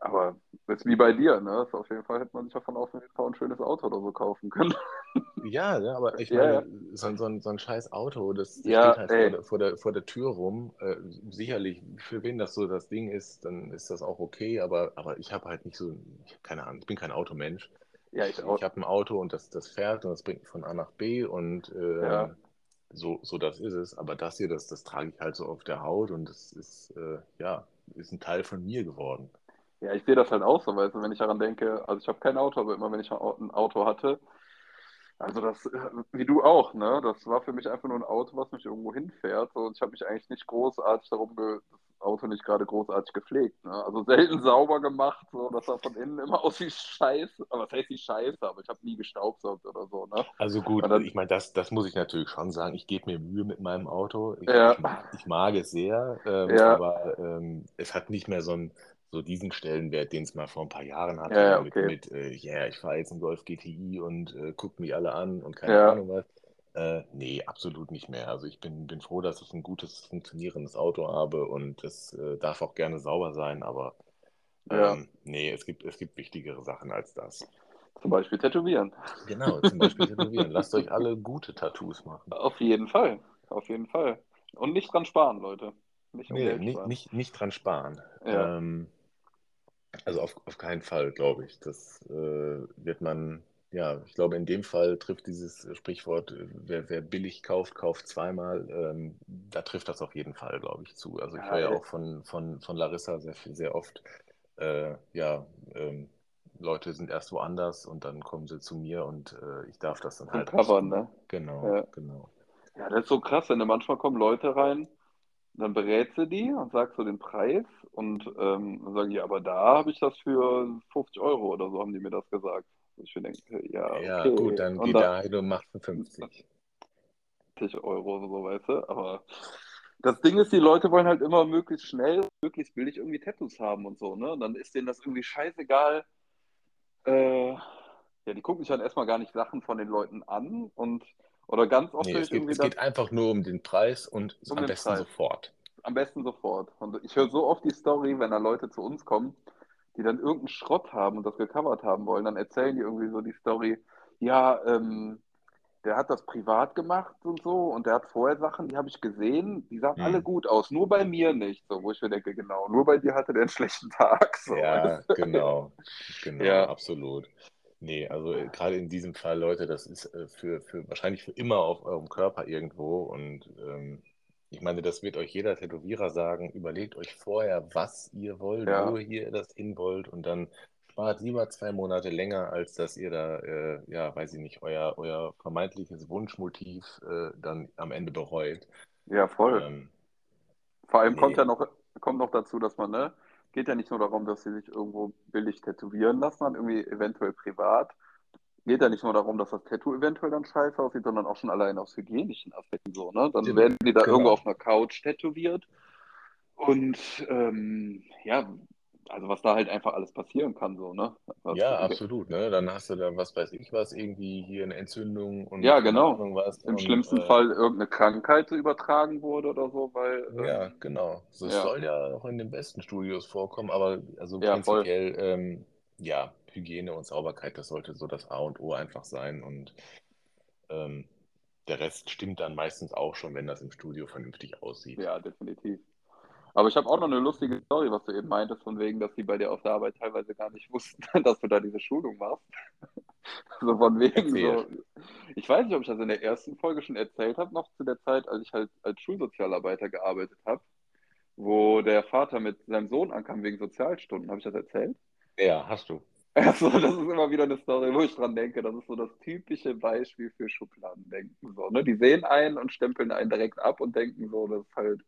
aber das ist wie bei dir, ne? Ist auf jeden Fall hätte man sich davon auf jeden Fall ein schönes Auto oder so kaufen können. Ja, ja, aber ich Ja, ja. meine, so, ein- so, ein, so ein scheiß Auto, das, das Ja, steht halt vor der, vor der, vor der Tür rum. Äh, sicherlich, für wen das so das Ding ist, dann ist das auch okay, aber, aber ich habe halt nicht so, keine Ahnung, ich bin kein Automensch. ja, Ich, ich habe ein Auto und das, das fährt und das bringt mich von A nach B und Ja, ähm, so, so das ist es. Aber das hier, das, das trage ich halt so auf der Haut und das ist, äh, ja, ist ein Teil von mir geworden. Ja, ich sehe das halt auch so, du, wenn ich daran denke, also ich habe kein Auto, aber immer wenn ich ein Au- ein Auto hatte, also das, äh, wie du auch, ne? Das war für mich einfach nur ein Auto, was mich irgendwo hinfährt. Und ich habe mich eigentlich nicht großartig darum, ge das Auto nicht gerade großartig gepflegt. Ne? Also selten sauber gemacht, so, das sah von innen immer aus wie Scheiße. Aber was heißt wie Scheiße? Aber ich habe nie gestaubsaugt oder so, ne? Also gut, dann, ich meine, das, das muss ich natürlich schon sagen. Ich gebe mir Mühe mit meinem Auto. Ich, ja, ich, mag, ich mag es sehr, ähm, ja, aber ähm, es hat nicht mehr so, einen, so diesen Stellenwert, den es mal vor ein paar Jahren ja, hatte, ja, mit, okay. mit äh, yeah, ich fahre jetzt einen Golf GTI und äh, gucke mich alle an und keine Ja, Ahnung was. Äh, nee, absolut nicht mehr. Also ich bin, bin froh, dass ich ein gutes, funktionierendes Auto habe und es äh, darf auch gerne sauber sein, aber ja. ähm, nee, es gibt, es gibt wichtigere Sachen als das. Zum Beispiel tätowieren. Genau, zum Beispiel tätowieren. Lasst euch alle gute Tattoos machen. Auf jeden Fall. Auf jeden Fall. Und nicht dran sparen, Leute. Nicht Nee, nicht, nicht, nicht dran sparen. Ja, Ähm, also auf, auf keinen Fall, glaube ich. Das äh, wird man, ja, ich glaube, in dem Fall trifft dieses Sprichwort, äh, wer, wer billig kauft, kauft zweimal. Ähm, da trifft das auf jeden Fall, glaube ich, zu. Also ich ja, höre ja auch von, von, von Larissa sehr, viel- sehr oft, äh, ja, ähm, Leute sind erst woanders und dann kommen sie zu mir und äh, ich darf das dann halt Covern, ne? Genau, Ja. genau. Ja, das ist so krass, wenn da manchmal kommen Leute rein, dann berätst du die und sagst so den Preis und ähm, dann sagen die, aber da habe ich das für 50 Euro oder so, haben die mir das gesagt. Ich denke, ja, Ja, gut, okay. dann Und geh da dahin und mach für 50. 50 Euro oder so, weißt du? Aber das Ding ist, die Leute wollen halt immer möglichst schnell, möglichst billig irgendwie Tattoos haben und so, ne? Und dann ist denen das irgendwie scheißegal. Äh, ja, die gucken sich dann erstmal gar nicht Sachen von den Leuten an und oder ganz oft Nee, es geht, es geht einfach nur um den Preis und um am besten Preis. sofort. Am besten sofort. Und ich höre so oft die Story, wenn da Leute zu uns kommen, die dann irgendeinen Schrott haben und das gecovert haben wollen, dann erzählen die irgendwie so die Story, ja, ähm, der hat das privat gemacht und so und der hat vorher Sachen, die habe ich gesehen, die sahen alle Hm. gut aus, nur bei mir nicht, so, wo ich mir denke, genau, nur bei dir hatte der einen schlechten Tag, so. Ja, genau, genau, Ja, absolut. Nee, also äh, gerade in diesem Fall, Leute, das ist äh, für, für wahrscheinlich für immer auf eurem Körper irgendwo. Und ähm, ich meine, das wird euch jeder Tätowierer sagen. Überlegt euch vorher, was ihr wollt, ja, wo ihr das hin wollt und dann spart lieber zwei Monate länger, als dass ihr da, äh, ja, weiß ich nicht, euer, euer vermeintliches Wunschmotiv äh, dann am Ende bereut. ja, voll. Ähm, Vor allem kommt ja nee, noch, kommt noch dazu, dass man, ne, geht ja nicht nur darum, dass sie sich irgendwo billig tätowieren lassen, dann irgendwie eventuell privat. Geht ja nicht nur darum, dass das Tattoo eventuell dann scheiße aussieht, sondern auch schon allein aus hygienischen Aspekten so, ne? Dann werden die da irgendwo genau. auf einer Couch tätowiert und ähm, ja, also was da halt einfach alles passieren kann, so, ne? Was, Ja, absolut, ne? Dann hast du da, was weiß ich was, irgendwie hier eine Entzündung ja, und keine genau. Was. Im Und schlimmsten äh, Fall irgendeine Krankheit übertragen wurde oder so, weil, ja, ähm, genau. Das ja, soll ja auch in den besten Studios vorkommen, aber also ja, prinzipiell, ähm, ja, Hygiene und Sauberkeit, das sollte so das A und O einfach sein. Und ähm, der Rest stimmt dann meistens auch schon, wenn das im Studio vernünftig aussieht. Ja, definitiv. Aber ich habe auch noch eine lustige Story, was du eben meintest, von wegen, dass die bei dir auf der Arbeit teilweise gar nicht wussten, dass du da diese Schulung machst. So von wegen Erzähl. so. Ich weiß nicht, ob ich das in der ersten Folge schon erzählt habe, noch zu der Zeit, als ich halt als Schulsozialarbeiter gearbeitet habe, wo der Vater mit seinem Sohn ankam wegen Sozialstunden. Habe ich das erzählt? Ja, hast du. Also, das ist immer wieder eine Story, wo ich dran denke. Das ist so das typische Beispiel für Schubladendenken. So, ne? Die sehen einen und stempeln einen direkt ab und denken so, das ist halt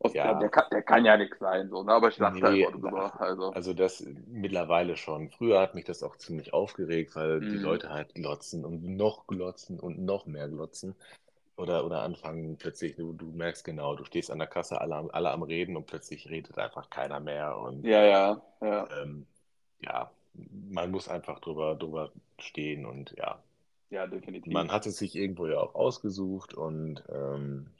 aus der, Ja, kann, der kann ja nichts sein, so, ne? Aber ich lache da nee, immer drüber. Also, also das mittlerweile schon. Früher hat mich das auch ziemlich aufgeregt, weil die mh, Leute halt glotzen und noch glotzen und noch mehr glotzen. Oder, oder anfangen plötzlich, du, du merkst genau, du stehst an der Kasse, alle, am- alle am Reden und plötzlich redet einfach keiner mehr. Und ja, ja, ja, ähm, ja, man muss einfach drüber, drüber stehen und ja, ja, man definitiv. hat es sich irgendwo ja auch ausgesucht und ähm,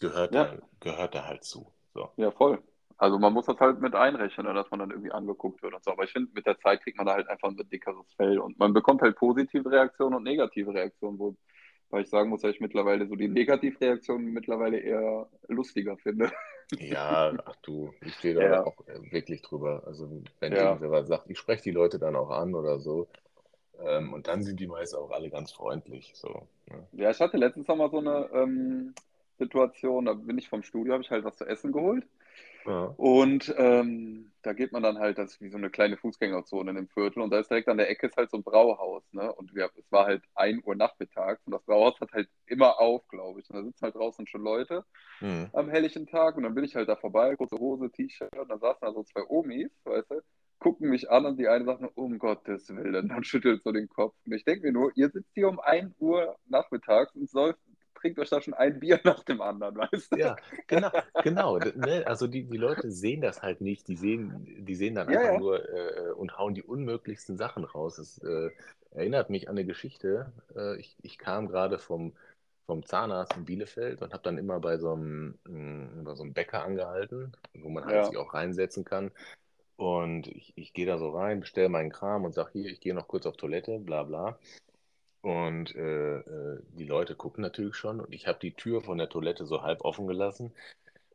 gehört Ja, da, gehört da halt zu. So. ja, voll. Also man muss das halt mit einrechnen, ne, dass man dann irgendwie angeguckt wird und so. Aber ich finde, mit der Zeit kriegt man da halt einfach ein dickeres Fell und man bekommt halt positive Reaktionen und negative Reaktionen, wo, weil ich sagen muss, dass ich mittlerweile so die Negativreaktionen mittlerweile eher lustiger finde. Ja, ach du, ich stehe da Ja, auch wirklich drüber. Also wenn ja, irgendwer sagt, ich spreche die Leute dann auch an oder so. Ähm, und dann sind die meist auch alle ganz freundlich. So, ne? ja. Ich hatte letztens noch mal so eine ähm, Situation, da bin ich vom Studio, habe ich halt was zu essen geholt. Ja. Und ähm, da geht man dann halt, das ist wie so eine kleine Fußgängerzone in dem Viertel und da ist direkt an der Ecke ist halt so ein Brauhaus, ne? Und wir, es war halt ein Uhr nachmittags und das Brauhaus hat halt immer auf, glaube ich. Und da sitzen halt draußen schon Leute Hm. am helllichen Tag und dann bin ich halt da vorbei, kurze Hose, T-Shirt und dann saßen da so zwei Omis, weißt du, gucken mich an und die eine sagt nur, um Gottes Willen, dann schüttelt so den Kopf. Und ich denke mir nur, ihr sitzt hier um ein Uhr nachmittags und säuft, trinkt euch da schon ein Bier nach dem anderen, weißt du? Ja, genau, genau. Ne? Also die, die Leute sehen das halt nicht. Die sehen, die sehen dann Ja, einfach ja, nur äh, und hauen die unmöglichsten Sachen raus. Es äh, erinnert mich an eine Geschichte. Äh, ich, ich kam gerade vom, vom Zahnarzt in Bielefeld und habe dann immer bei so einem, mh, bei so einem Bäcker angehalten, wo man halt ja, sich auch reinsetzen kann. Und ich, ich gehe da so rein, bestelle meinen Kram und sage, hier, ich gehe noch kurz auf Toilette, bla bla. Und äh, äh, die Leute gucken natürlich schon und ich habe die Tür von der Toilette so halb offen gelassen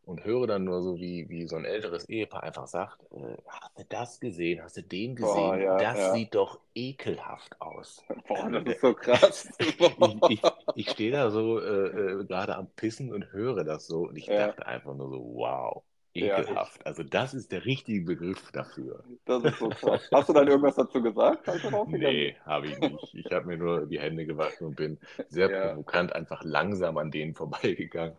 und höre dann nur so, wie, wie so ein älteres Ehepaar einfach sagt, äh, hast du das gesehen? Hast du den boah, gesehen? ja, Das ja, sieht doch ekelhaft aus. boah, Also das ist so krass. ich, ich, ich stehe da so äh, äh, gerade am Pissen und höre das so und ich Ja, dachte einfach nur so, wow, ja, ekelhaft. Also das ist der richtige Begriff dafür. das ist so krass. Hast du dann irgendwas dazu gesagt, Nee, habe ich nicht. Ich habe mir nur die Hände gewaschen und bin sehr? Ja. provokant einfach langsam an denen vorbeigegangen.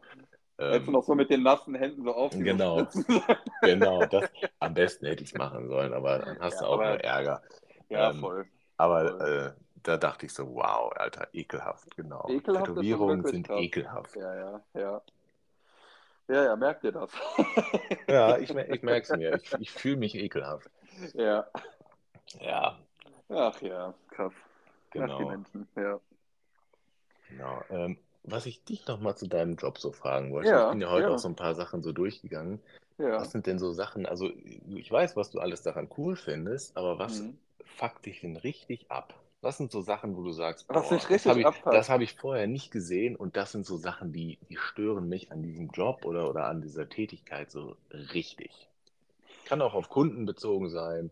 Hättest du Ähm, noch so mit den nassen Händen so auf genau, genau, das am besten hätte ich es machen sollen, aber dann hast Ja, du auch nur aber Ärger. ja, Ähm, voll, aber voll. äh, da dachte ich so, wow, Alter, ekelhaft, genau. Ekelhaft Tätowierungen sind krass. ekelhaft. Ja, ja, ja. Ja, ja, merkt ihr das? Ja, ich, ich merke es mir. Ich, ich fühle mich ekelhaft. Ja. Ja, Ach ja, krass. Ach, genau, Menschen, ja. genau. Ähm, was ich dich noch mal zu deinem Job so fragen wollte, ich Ja, bin ja heute auch gerne. so ein paar Sachen so durchgegangen. Ja. Was sind denn so Sachen, also ich weiß, was du alles daran cool findest, aber was Mhm. fuckt dich denn richtig ab? Was sind so Sachen, wo du sagst, boah, das habe ich, das habe ich vorher nicht gesehen und das sind so Sachen, die, die stören mich an diesem Job oder, oder an dieser Tätigkeit so richtig. Kann auch auf Kunden bezogen sein.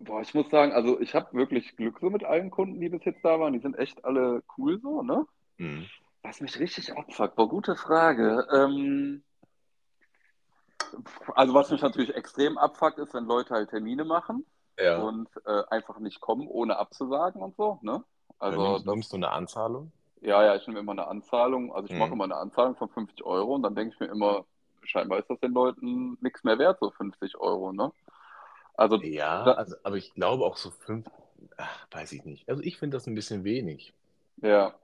Boah, ich muss sagen, also ich habe wirklich Glück so mit allen Kunden, die bis jetzt da waren. Die sind echt alle cool so, ne? Mhm. Was mich richtig abfuckt, boah, gute Frage. Ähm, also was mich natürlich extrem abfuckt, ist, wenn Leute halt Termine machen Ja. und äh, einfach nicht kommen, ohne abzusagen und so, ne? Also nimmst, das, nimmst du eine Anzahlung? ja, ja, ich nehme immer eine Anzahlung, also ich mache Mhm. immer eine Anzahlung von 50 Euro und dann denke ich mir immer, scheinbar ist das den Leuten nichts mehr wert, so 50 Euro, ne? Also Ja, da, also, aber ich glaube auch so fünf, ach, weiß ich nicht. Also ich finde das ein bisschen wenig, ja,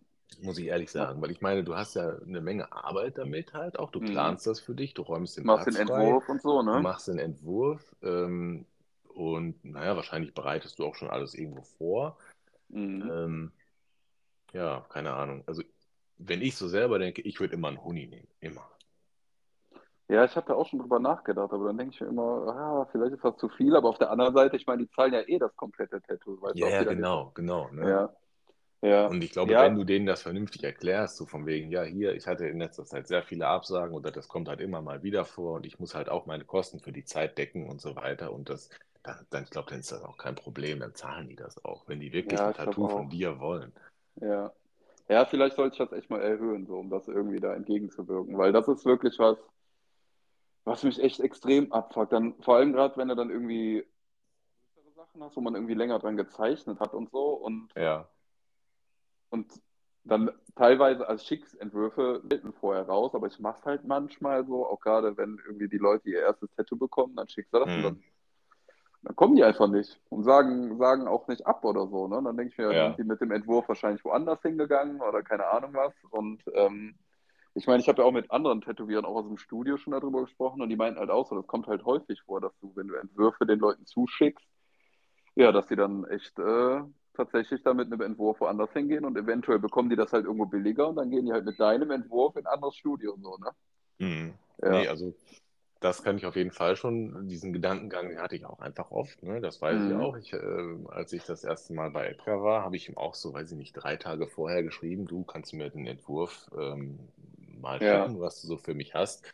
muss ich ehrlich sagen, weil ich meine, du hast ja eine Menge Arbeit damit halt auch. Du mhm. planst das für dich, du räumst den machst den Platz frei, Entwurf und so, du ne? machst den Entwurf ähm, und naja, wahrscheinlich bereitest du auch schon alles irgendwo vor. Mhm. Ähm, ja, keine Ahnung. Also wenn ich so selber denke, ich würde immer einen Huni nehmen, immer. Ja, ich habe da auch schon drüber nachgedacht, aber dann denke ich mir immer, ah, vielleicht ist das zu viel, aber auf der anderen Seite, ich meine, die zahlen ja eh das komplette Tattoo, Ja, ja, genau, genau, ne? ja, ja, Und ich glaube, ja, wenn du denen das vernünftig erklärst, so von wegen, ja, hier, ich hatte in letzter Zeit sehr viele Absagen oder das kommt halt immer mal wieder vor und ich muss halt auch meine Kosten für die Zeit decken und so weiter und das, dann, dann ich glaube, dann ist das auch kein Problem, dann zahlen die das auch, wenn die wirklich ja, ein Tattoo von dir wollen. ja. Ja, vielleicht sollte ich das echt mal erhöhen, so, um das irgendwie da entgegenzuwirken, weil das ist wirklich was, was mich echt extrem abfuckt. Dann, vor allem gerade, wenn du dann irgendwie größere Sachen hast, wo man irgendwie länger dran gezeichnet hat und so und, Ja. und dann teilweise als Schicksentwürfe selten vorher raus, aber ich mache es halt manchmal so, auch gerade wenn irgendwie die Leute ihr erstes Tattoo bekommen, dann schickst du das und Hm. dann, dann kommen die einfach nicht und sagen, sagen auch nicht ab oder so. Ne? Dann denke ich mir, dann sind Ja. die mit dem Entwurf wahrscheinlich woanders hingegangen oder keine Ahnung was. Und ähm, ich meine, ich habe ja auch mit anderen Tätowierern auch aus dem Studio schon darüber gesprochen und die meinten halt auch so, das kommt halt häufig vor, dass du, wenn du Entwürfe den Leuten zuschickst, ja, dass die dann echt äh, tatsächlich da mit einem Entwurf woanders hingehen und eventuell bekommen die das halt irgendwo billiger und dann gehen die halt mit deinem Entwurf in ein anderes Studio und so, ne? Hm. Ja, Nee, also das kann ich auf jeden Fall schon, diesen Gedankengang, den hatte ich auch einfach oft, ne? Das weiß ich mhm. auch. Ich, äh, als ich das erste Mal bei Edgar war, habe ich ihm auch so, weiß ich nicht, drei Tage vorher geschrieben, du kannst mir den Entwurf ähm, mal Ja, schicken, was du so für mich hast.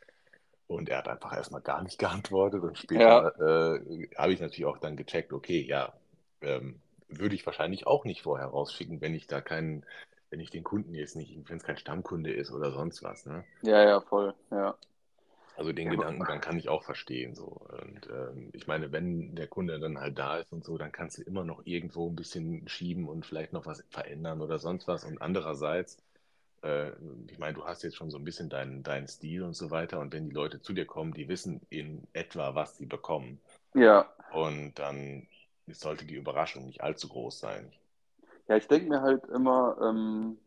Und er hat einfach erstmal gar nicht geantwortet und ja, später äh, habe ich natürlich auch dann gecheckt, okay, ja, ähm, würde ich wahrscheinlich auch nicht vorher rausschicken, wenn ich da keinen, wenn ich den Kunden jetzt nicht, wenn es kein Stammkunde ist oder sonst was, ne? ja, ja, voll, ja. Also den Ja, Gedankengang kann ich auch verstehen, so. Und ähm, ich meine, wenn der Kunde dann halt da ist und so, dann kannst du immer noch irgendwo ein bisschen schieben und vielleicht noch was verändern oder sonst was. Und andererseits, äh, ich meine, du hast jetzt schon so ein bisschen deinen, deinen Stil und so weiter. Und wenn die Leute zu dir kommen, die wissen in etwa, was sie bekommen. ja, Und dann sollte die Überraschung nicht allzu groß sein. ja, ich denke mir halt immer, ähm,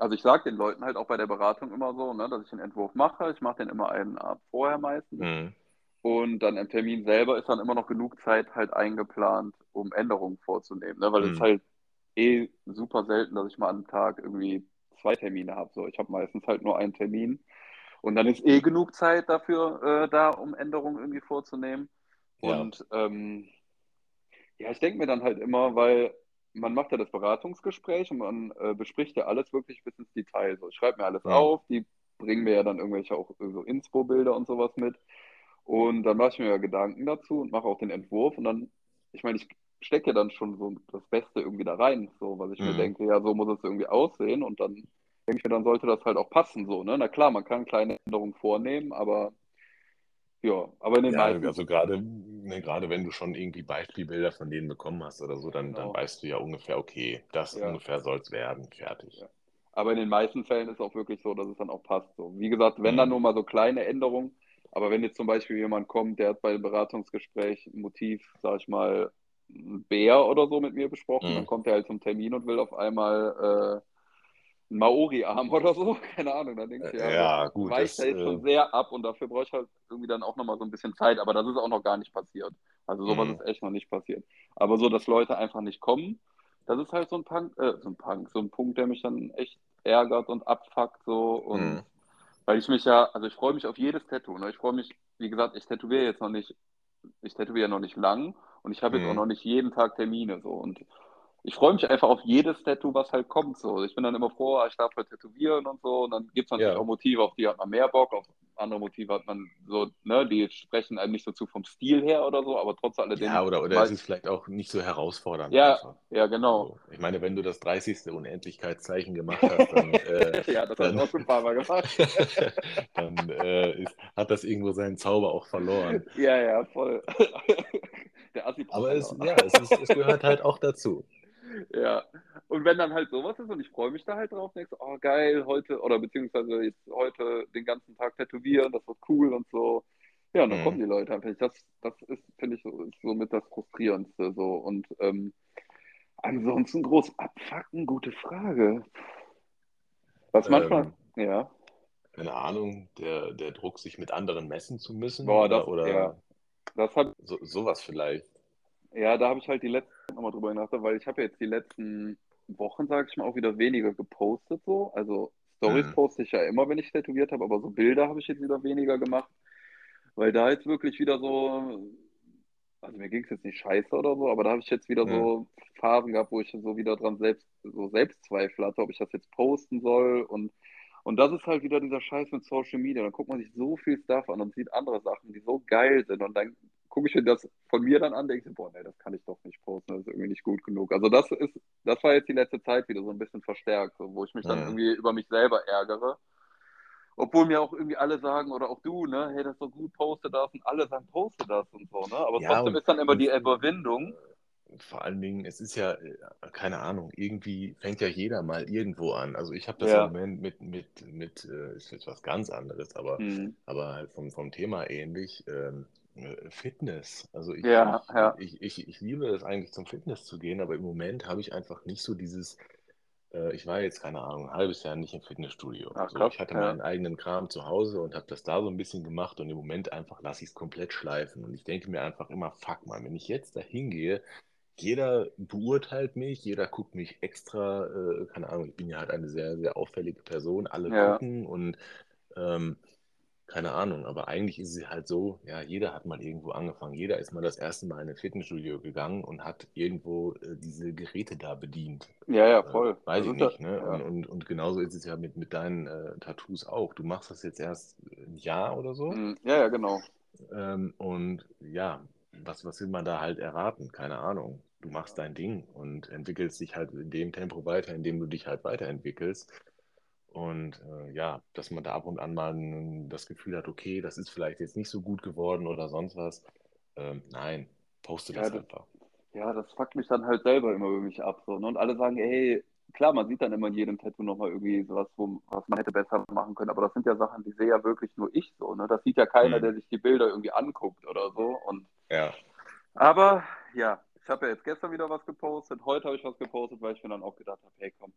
also ich sage den Leuten halt auch bei der Beratung immer so, ne, dass ich einen Entwurf mache. Ich mache den immer einen Abend vorher meistens. Mhm. Und dann im Termin selber ist dann immer noch genug Zeit halt eingeplant, um Änderungen vorzunehmen. Ne? Weil es Mhm. halt eh super selten, dass ich mal am Tag irgendwie zwei Termine habe. So, ich habe meistens halt nur einen Termin. Und dann ist eh genug Zeit dafür äh, da, um Änderungen irgendwie vorzunehmen. Ja. Und ähm, ja, ich denke mir dann halt immer, weil man macht ja das Beratungsgespräch und man äh, bespricht ja alles wirklich bis ins Detail. So, ich schreibe mir alles Mhm. auf, die bringen mir ja dann irgendwelche auch so Inspo-Bilder und sowas mit. Und dann mache ich mir ja Gedanken dazu und mache auch den Entwurf. Und dann, ich meine, ich stecke ja dann schon so das Beste irgendwie da rein, so, was ich mir Mhm. denke, ja, so muss es irgendwie aussehen. Und dann denke ich mir, dann sollte das halt auch passen, so, ne? Na klar, man kann kleine Änderungen vornehmen, aber ja, aber in den Ja, meisten, also gerade, ne, gerade wenn du schon irgendwie Beispielbilder von denen bekommen hast oder so, dann, dann genau, weißt du ja ungefähr, okay, das ja. ungefähr soll es werden, fertig. Ja. Aber in den meisten Fällen ist es auch wirklich so, dass es dann auch passt. So. Wie gesagt, wenn dann Mhm. nur mal so kleine Änderungen, aber wenn jetzt zum Beispiel jemand kommt, der hat bei dem Beratungsgespräch ein Motiv, sag ich mal, ein Bär oder so mit mir besprochen, dann Mhm. kommt er halt zum Termin und will auf einmal äh, einen Maori-Arm oder so, keine Ahnung, dann denke ich, Äh, ja, Ja, gut, weicht das, ja jetzt äh, schon sehr ab und dafür brauche ich halt irgendwie dann auch nochmal so ein bisschen Zeit, aber das ist auch noch gar nicht passiert. Also sowas mhm. ist echt noch nicht passiert. Aber so, dass Leute einfach nicht kommen, das ist halt so ein Punk, äh, so ein Punk, so ein Punkt, der mich dann echt ärgert und abfuckt so und Mhm. weil ich mich ja, also ich freue mich auf jedes Tattoo, ne? Ich freue mich wie gesagt, ich tätowiere jetzt noch nicht, ich tätowiere noch nicht lang und ich habe jetzt auch Mhm. noch nicht jeden Tag Termine so und ich freue mich einfach auf jedes Tattoo, was halt kommt. So. Ich bin dann immer froh, ah, ich darf halt tätowieren und so. Und dann gibt es natürlich Ja. auch Motive, auf die hat man mehr Bock, auf andere Motive hat man so, ne, die sprechen einem nicht so zu vom Stil her oder so, aber trotz alledem. Ja, oder, oder es ist vielleicht auch nicht so herausfordernd. Ja, einfach. ja, genau. So. Ich meine, wenn du das 30. Unendlichkeitszeichen gemacht hast, dann, äh, ja, das dann- ich auch schon ein paar Mal gemacht. dann äh, ist, hat das irgendwo seinen Zauber auch verloren. ja, ja, voll. Der Assi Aber es, ja, es, ist, es gehört halt auch dazu. Ja, und wenn dann halt sowas ist und ich freue mich da halt drauf, denkst oh geil, heute, oder beziehungsweise jetzt heute den ganzen Tag tätowieren, das wird cool und so. Ja, und dann Mhm. kommen die Leute einfach nicht. Das, das ist, finde ich, so, ist somit das Frustrierendste so. Und ähm, ansonsten groß abfacken, gute Frage. Was manchmal, Ähm, ja, keine Ahnung, der, der Druck, sich mit anderen messen zu müssen. Boah, oder das- oder ja. das hat, so, sowas vielleicht. Ja, da habe ich halt die letzten nochmal drüber nachgedacht, weil ich habe ja jetzt die letzten Wochen, sage ich mal, auch wieder weniger gepostet so. Also Stories Mhm. poste ich ja immer, wenn ich tätowiert habe, aber so Bilder habe ich jetzt wieder weniger gemacht, weil da jetzt wirklich wieder so, also mir ging es jetzt nicht scheiße oder so, aber da habe ich jetzt wieder Mhm. so Phasen gehabt, wo ich so wieder dran selbst, so Selbstzweifel hatte, ob ich das jetzt posten soll und und das ist halt wieder dieser Scheiß mit Social Media. Dann guckt man sich so viel Stuff an und sieht andere Sachen, die so geil sind. Und dann gucke ich mir das von mir dann an, denke ich, boah, nee, das kann ich doch nicht posten, das ist irgendwie nicht gut genug. Also das ist, das war jetzt die letzte Zeit wieder so ein bisschen verstärkt, so, wo ich mich dann Mhm. irgendwie über mich selber ärgere. Obwohl mir auch irgendwie alle sagen, oder auch du, ne, hey, das ist doch gut, poste das und alle sagen, poste das und so, ne? Aber Ja, trotzdem ist dann immer die Überwindung. Vor allen Dingen, es ist ja, äh, keine Ahnung, irgendwie fängt ja jeder mal irgendwo an. Also ich habe das Ja. im Moment mit, mit, mit, äh, ist jetzt was ganz anderes, aber, Hm. aber halt vom, vom Thema ähnlich. Ähm, äh, Fitness. Also ich, Ja, ja. ich, ich, ich liebe es eigentlich zum Fitness zu gehen, aber im Moment habe ich einfach nicht so dieses, äh, ich war jetzt, keine Ahnung, ein halbes Jahr nicht im Fitnessstudio. Ach, So, ich hatte ja. meinen eigenen Kram zu Hause und habe das da so ein bisschen gemacht und im Moment einfach lasse ich es komplett schleifen. Und ich denke mir einfach immer, fuck mal, wenn ich jetzt da hingehe, jeder beurteilt mich, jeder guckt mich extra, äh, keine Ahnung, ich bin ja halt eine sehr, sehr auffällige Person, alle Ja. gucken und ähm, keine Ahnung, aber eigentlich ist es halt so, ja, jeder hat mal irgendwo angefangen, jeder ist mal das erste Mal in ein Fitnessstudio gegangen und hat irgendwo äh, diese Geräte da bedient. Ja, ja, Äh, voll. weiß Das ich ist ja- nicht, ne? ja. Und, und, genauso ist es ja mit, mit deinen äh, Tattoos auch. Du machst das jetzt erst ein Jahr oder so. Hm, Ja, ja, genau. Ähm, und ja, was, was will man da halt erwarten? Keine Ahnung. Du machst dein Ding und entwickelst dich halt in dem Tempo weiter, in dem du dich halt weiterentwickelst. Und äh, ja, dass man da ab und an mal das Gefühl hat, okay, das ist vielleicht jetzt nicht so gut geworden oder sonst was. Ähm, nein, poste Ja, das das- einfach. Ja, das fuckt mich dann halt selber immer über mich ab. So, ne? Und alle sagen, ey, klar, man sieht dann immer in jedem Tattoo nochmal irgendwie sowas, wo, was man hätte besser machen können. Aber das sind ja Sachen, die sehe ja wirklich nur ich so. Ne? Das sieht ja keiner, Mhm. der sich die Bilder irgendwie anguckt oder so. Und Ja, aber ja, ich habe ja jetzt gestern wieder was gepostet, heute habe ich was gepostet, weil ich mir dann auch gedacht habe, hey komm,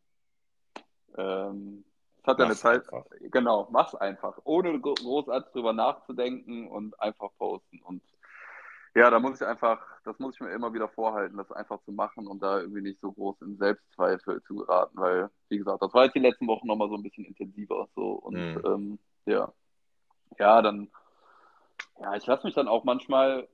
ähm, es hat ja eine Zeit, einfach. genau, mach's einfach, ohne gro- großartig drüber nachzudenken und einfach posten. Und ja, da muss ich einfach, das muss ich mir immer wieder vorhalten, das einfach zu machen und da irgendwie nicht so groß in Selbstzweifel zu geraten, weil, wie gesagt, das war jetzt die letzten Wochen nochmal so ein bisschen intensiver so und Mhm. ähm, ja, ja, dann, ja, ich lasse mich dann auch manchmal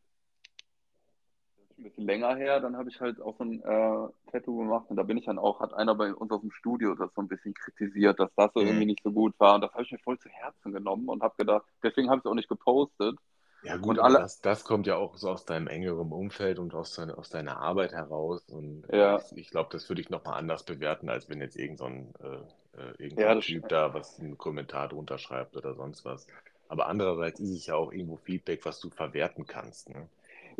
ein bisschen länger her, dann habe ich halt auch so ein äh, Tattoo gemacht und da bin ich dann auch, hat einer bei uns aus dem Studio das so ein bisschen kritisiert, dass das so Mhm. irgendwie nicht so gut war und das habe ich mir voll zu Herzen genommen und habe gedacht, deswegen habe ich es auch nicht gepostet. Ja gut, Und alle- das, das kommt ja auch so aus deinem engeren Umfeld und aus, deiner- aus deiner Arbeit heraus. Und Ja. ich, ich glaube, das würde ich nochmal anders bewerten, als wenn jetzt irgend so ein, äh, äh, irgend Ja, Typ da was einen Kommentar drunter schreibt oder sonst was. Aber andererseits ist es ja auch irgendwo Feedback, was du verwerten kannst. Ne?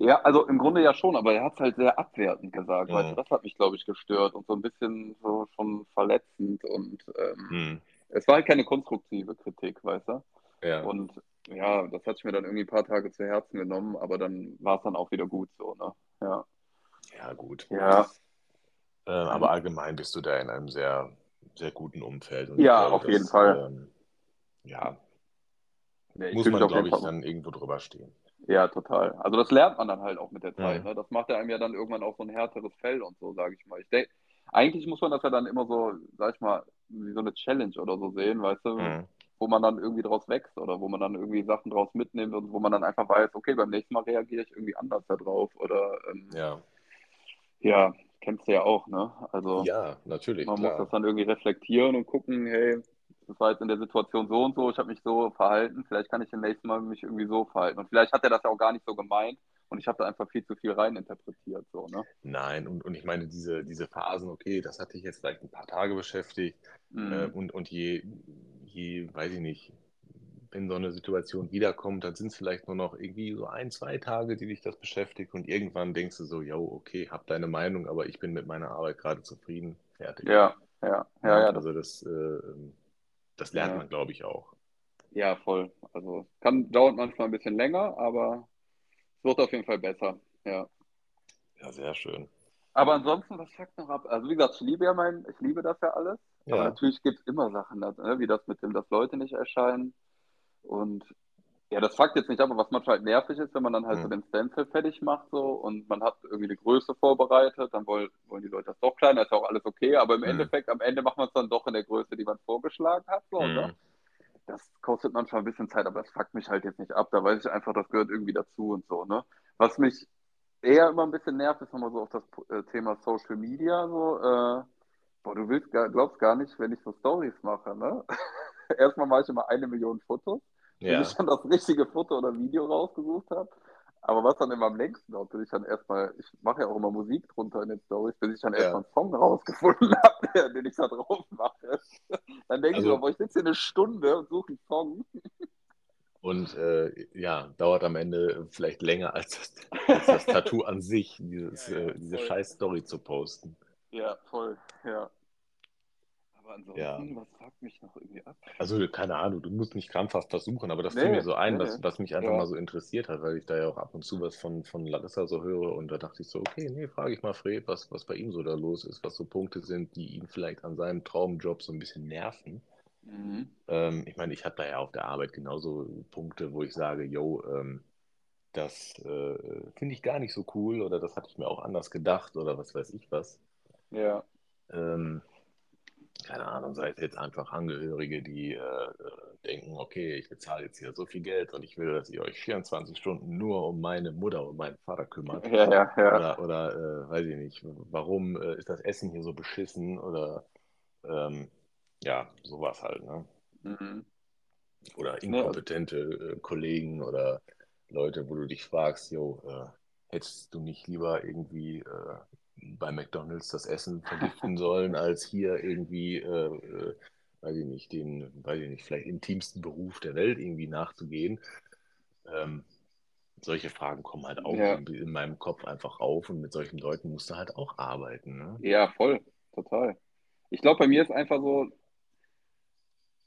Ja, also im Grunde ja schon, aber er hat es halt sehr abwertend gesagt, Mhm. weißt du, das hat mich, glaube ich, gestört und so ein bisschen so schon verletzend und ähm, Hm. es war halt keine konstruktive Kritik, weißt du? Ja. Und ja, das hat ich mir dann irgendwie ein paar Tage zu Herzen genommen, aber dann war es dann auch wieder gut so, ne? Ja. ja, gut. Ja, Äh, aber allgemein bist du da in einem sehr, sehr guten Umfeld. Und Ja, glaube, auf jeden das, Fall. Ähm, ja, ich muss man, glaube ich, Fall. dann irgendwo drüber stehen. Ja, total. Also das lernt man dann halt auch mit der Zeit. Mhm. Ne? Das macht ja einem ja dann irgendwann auch so ein härteres Fell und so, sage ich mal. Ich denke, eigentlich muss man das ja dann immer so, sag ich mal, wie so eine Challenge oder so sehen, weißt du? Mhm. wo man dann irgendwie draus wächst oder wo man dann irgendwie Sachen draus mitnimmt und wo man dann einfach weiß, okay, beim nächsten Mal reagiere ich irgendwie anders darauf oder ähm, Ja, ja, kennst du ja auch, ne? Also ja, natürlich, man muss klar. das dann irgendwie reflektieren und gucken, hey, das war jetzt in der Situation so und so, ich habe mich so verhalten, vielleicht kann ich im nächsten Mal mich irgendwie so verhalten. Und vielleicht hat er das ja auch gar nicht so gemeint und ich habe da einfach viel zu viel reininterpretiert, so, ne? Nein, und, und ich meine, diese, diese Phasen, okay, das hat dich jetzt vielleicht ein paar Tage beschäftigt, äh, Mhm. und, und je, je, weiß ich nicht, wenn so eine Situation wiederkommt, dann sind es vielleicht nur noch irgendwie so ein, zwei Tage, die dich das beschäftigt und irgendwann denkst du so, yo, okay, hab deine Meinung, aber ich bin mit meiner Arbeit gerade zufrieden, fertig. Ja, ja, ja, Ja, das, also das, äh, das lernt ja, man, glaube ich, auch. ja, voll. Also kann, dauert manchmal ein bisschen länger, aber es wird auf jeden Fall besser. Ja. Ja, sehr schön. Aber ansonsten, was fuckt noch ab? Also wie gesagt, ich liebe ja mein, ich liebe das ja alles. Aber Ja, natürlich gibt es immer Sachen, ne? wie das mit dem, dass Leute nicht erscheinen. Und ja, das fuckt jetzt nicht ab, aber was manchmal halt nervig ist, wenn man dann halt so hm, den Stencil fertig macht so und man hat irgendwie eine Größe vorbereitet, dann wollen, wollen die Leute das doch kleiner, ist ja auch alles okay, aber im hm, Endeffekt, am Ende macht man es dann doch in der Größe, die man vorgeschlagen hat, so, ne? hm. Das kostet manchmal ein bisschen Zeit, aber das fuckt mich halt jetzt nicht ab. Da weiß ich einfach, das gehört irgendwie dazu und so, ne? Was mich eher immer ein bisschen nervt, ist nochmal so auf das äh, Thema Social Media, so, äh, boah, du willst glaubst gar nicht, wenn ich so Stories mache, ne? Erstmal mache ich immer eine Million Fotos, bis ich Ja, dann das richtige Foto oder Video rausgesucht habe. Aber was dann immer am längsten dauert, bis ich dann erstmal, ich mache ja auch immer Musik drunter in den Stories, bis ich dann erstmal ja. einen Song rausgefunden habe, den ich da drauf mache. Dann denke ich mir, Also, ich sitze hier eine Stunde und suche einen Song. und äh, ja, dauert am Ende vielleicht länger als das, als das Tattoo an sich, dieses, Ja, ja, äh, diese scheiß Story zu posten. Ja, voll, ja. Aber Ja, ansonsten, was fuckt mich noch irgendwie ab? also keine Ahnung, du musst nicht krampfhaft versuchen, aber das fiel mir Nee, so ein, nee, was, nee. was mich einfach mal Ja. so interessiert hat, weil ich da ja auch ab und zu was von, von Larissa so höre und da dachte ich so, okay, nee, frage ich mal Fred, was, was bei ihm so da los ist, was so Punkte sind, die ihn vielleicht an seinem Traumjob so ein bisschen nerven. Mhm. Ähm, ich meine, ich habe da ja auf der Arbeit genauso Punkte, wo ich sage, yo, ähm, das äh, finde ich gar nicht so cool oder das hatte ich mir auch anders gedacht oder was weiß ich was. Ja. Ähm, keine Ahnung, sei es jetzt einfach Angehörige, die äh, denken, okay, ich bezahle jetzt hier so viel Geld und ich will, dass ihr euch 24 Stunden nur um meine Mutter und meinen Vater kümmert. Ja, ja, ja. Oder, oder äh, weiß ich nicht, warum äh, ist das Essen hier so beschissen oder ähm, ja, sowas halt, ne? Mhm. Oder inkompetente äh, Kollegen oder Leute, wo du dich fragst, jo, äh, hättest du nicht lieber irgendwie äh, bei McDonald's das Essen vergiften sollen, als hier irgendwie, äh, äh, weiß ich nicht, den, weiß ich nicht, vielleicht intimsten Beruf der Welt irgendwie nachzugehen. Ähm, solche Fragen kommen halt auch ja. in, in meinem Kopf einfach auf und mit solchen Leuten musst du halt auch arbeiten, ne? Ja, voll. Total. Ich glaube, bei mir ist einfach so,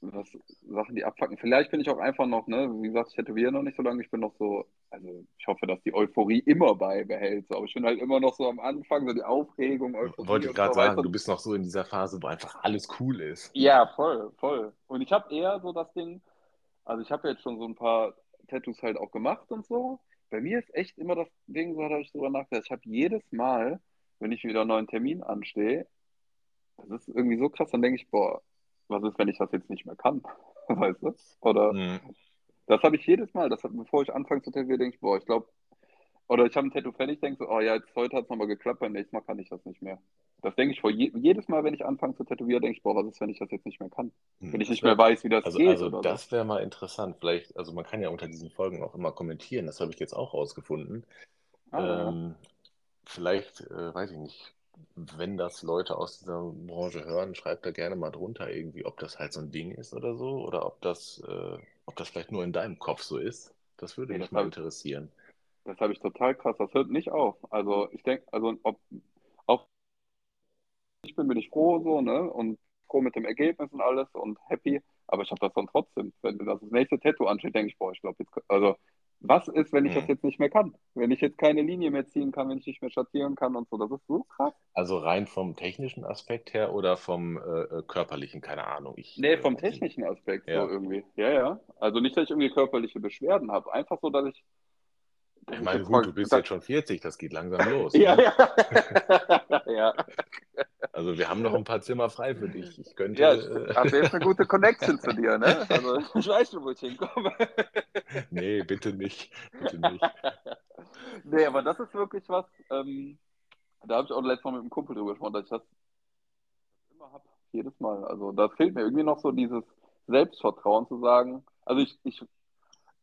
was Sachen, die abfacken. Vielleicht bin ich auch einfach noch, ne, wie gesagt, ich tätowiere noch nicht so lange. Ich bin noch so, also ich hoffe, dass die Euphorie immer beibehält. So. Aber ich bin halt immer noch so am Anfang, so die Aufregung, Euphorie Wollte ich gerade so, sagen, du? du bist noch so in dieser Phase, wo einfach alles cool ist. Ja, voll, voll. Und ich habe eher so das Ding, also ich habe jetzt schon so ein paar Tattoos halt auch gemacht und so. Bei mir ist echt immer das Ding, so habe ich drüber nachgedacht. Ich habe jedes Mal, wenn ich wieder einen neuen Termin anstehe, das ist irgendwie so krass, dann denke ich, boah, was ist, wenn ich das jetzt nicht mehr kann? Weißt du? Oder Mhm. Das habe ich jedes Mal, das, bevor ich anfange zu tätowieren, denke ich, boah, ich glaube, oder ich habe ein Tattoo fertig, denke so, oh ja, jetzt heute hat es nochmal geklappt, beim nächsten Mal kann ich das nicht mehr. Das denke ich vor je, jedes Mal, wenn ich anfange zu tätowieren, denke ich, boah, was ist, wenn ich das jetzt nicht mehr kann? Wenn ich nicht mehr wäre, weiß, wie das also, geht also oder so. das wäre mal interessant. Vielleicht, also man kann ja unter diesen Folgen auch immer kommentieren. Das habe ich jetzt auch rausgefunden. Ah, ja. Ähm, vielleicht, äh, weiß ich nicht, wenn das Leute aus dieser Branche hören, schreibt da gerne mal drunter irgendwie, ob das halt so ein Ding ist oder so, oder ob das, äh, ob das vielleicht nur in deinem Kopf so ist. Das würde Nee, mich das mal habe interessieren. das hab ich total krass. Das hört nicht auf. Also ich denke, also ob, auch ich bin, bin ich froh so, ne? Und froh mit dem Ergebnis und alles und happy. Aber ich habe das dann trotzdem. Wenn das nächste Tattoo ansteht, denke ich, boah, ich glaube jetzt, also was ist, wenn ich das Hm. jetzt nicht mehr kann? Wenn ich jetzt keine Linie mehr ziehen kann, wenn ich nicht mehr schattieren kann und so. Das ist so krass. Also rein vom technischen Aspekt her oder vom äh, äh, körperlichen, keine Ahnung. Ich Nee, äh, vom technischen Aspekt so Ja. irgendwie. Ja, ja. Also nicht, dass ich irgendwie körperliche Beschwerden habe. Einfach so, dass ich Ich meine, gut, du bist jetzt schon 40, das geht langsam los. Ja, ne? ja. ja. Also wir haben noch ein paar Zimmer frei für dich. Ich könnte. Ja, habe jetzt eine gute Connection zu dir, ne? Also, ich weiß schon, wo ich hinkomme. nee, bitte nicht. Bitte nicht. Nee, aber das ist wirklich was, ähm, da habe ich auch letztes Mal mit einem Kumpel drüber gesprochen, dass ich das immer habe, jedes Mal. Also da fehlt mir irgendwie noch so dieses Selbstvertrauen zu sagen, also ich, ich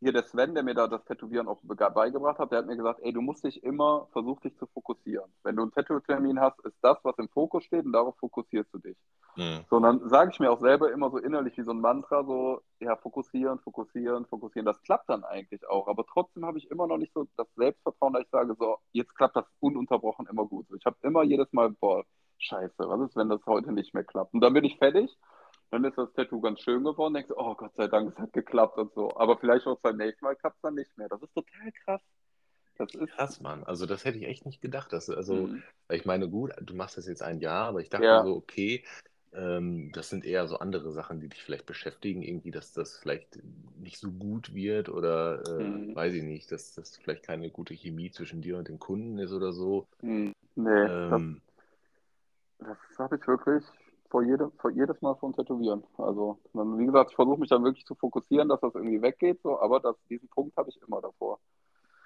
hier der Sven, der mir da das Tätowieren auch beigebracht hat, der hat mir gesagt, ey, du musst dich immer, versuch dich zu fokussieren. Wenn du einen Tattoo-Termin hast, ist das, was im Fokus steht und darauf fokussierst du dich. Hm. So, und dann sage ich mir auch selber immer so innerlich wie so ein Mantra, so, ja, fokussieren, fokussieren, fokussieren. Das klappt dann eigentlich auch. Aber trotzdem habe ich immer noch nicht so das Selbstvertrauen, dass ich sage, so, jetzt klappt das ununterbrochen immer gut. Ich habe immer jedes Mal, boah, scheiße, was ist, wenn das heute nicht mehr klappt? Und dann bin ich fertig. Dann ist das Tattoo ganz schön geworden. Denkst du, oh Gott sei Dank, es hat geklappt und so. Aber vielleicht auch beim nächsten Mal klappt es dann nicht mehr. Das ist total krass. Das ist. Krass, Mann. Also das hätte ich echt nicht gedacht. Dass, also, Mhm. ich meine, gut, du machst das jetzt ein Jahr, aber ich dachte Ja. so, okay, ähm, das sind eher so andere Sachen, die dich vielleicht beschäftigen, irgendwie, dass das vielleicht nicht so gut wird oder äh, Mhm. weiß ich nicht, dass das vielleicht keine gute Chemie zwischen dir und dem Kunden ist oder so. Mhm. Nee, Ähm, das, das habe ich wirklich vor, jede, vor jedes Mal vom Tätowieren. Also, dann, wie gesagt, ich versuche mich dann wirklich zu fokussieren, dass das irgendwie weggeht, so, aber das, diesen Punkt habe ich immer davor.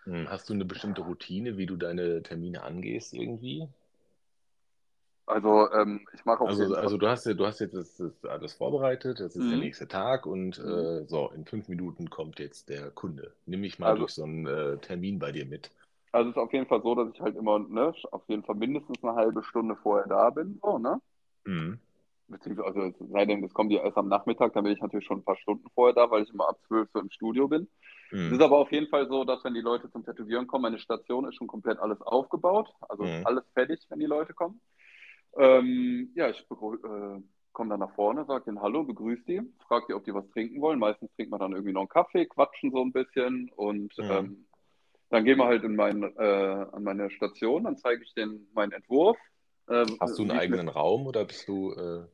hm, hast du eine bestimmte Routine, wie du deine Termine angehst irgendwie? Also, ähm, ich mache jeden Also, also du hast du hast jetzt das, das alles vorbereitet, das ist der Mhm. nächste Tag und Mhm. äh, so, in fünf Minuten kommt jetzt der Kunde. Nimm mich mal Also- durch so einen äh, Termin bei dir mit. Also es ist auf jeden Fall so, dass ich halt immer, ne, auf jeden Fall mindestens eine halbe Stunde vorher da bin, so, ne? Mhm. Beziehungsweise, also es sei denn, es kommt ja erst am Nachmittag, dann bin ich natürlich schon ein paar Stunden vorher da, weil ich immer ab 12 so im Studio bin. Es ist Mhm. aber auf jeden Fall so, dass wenn die Leute zum Tätowieren kommen, meine Station ist schon komplett alles aufgebaut, also Mhm. alles fertig, wenn die Leute kommen. Ähm, ja, ich äh, komme dann nach vorne, sage denen Hallo, begrüße die, frage die, ob die was trinken wollen. Meistens trinkt man dann irgendwie noch einen Kaffee, quatschen so ein bisschen und Mhm. ähm, dann gehen wir halt in mein, äh, an meine Station, dann zeige ich denen meinen Entwurf. Äh, Hast du einen eigenen Raum oder bist du äh,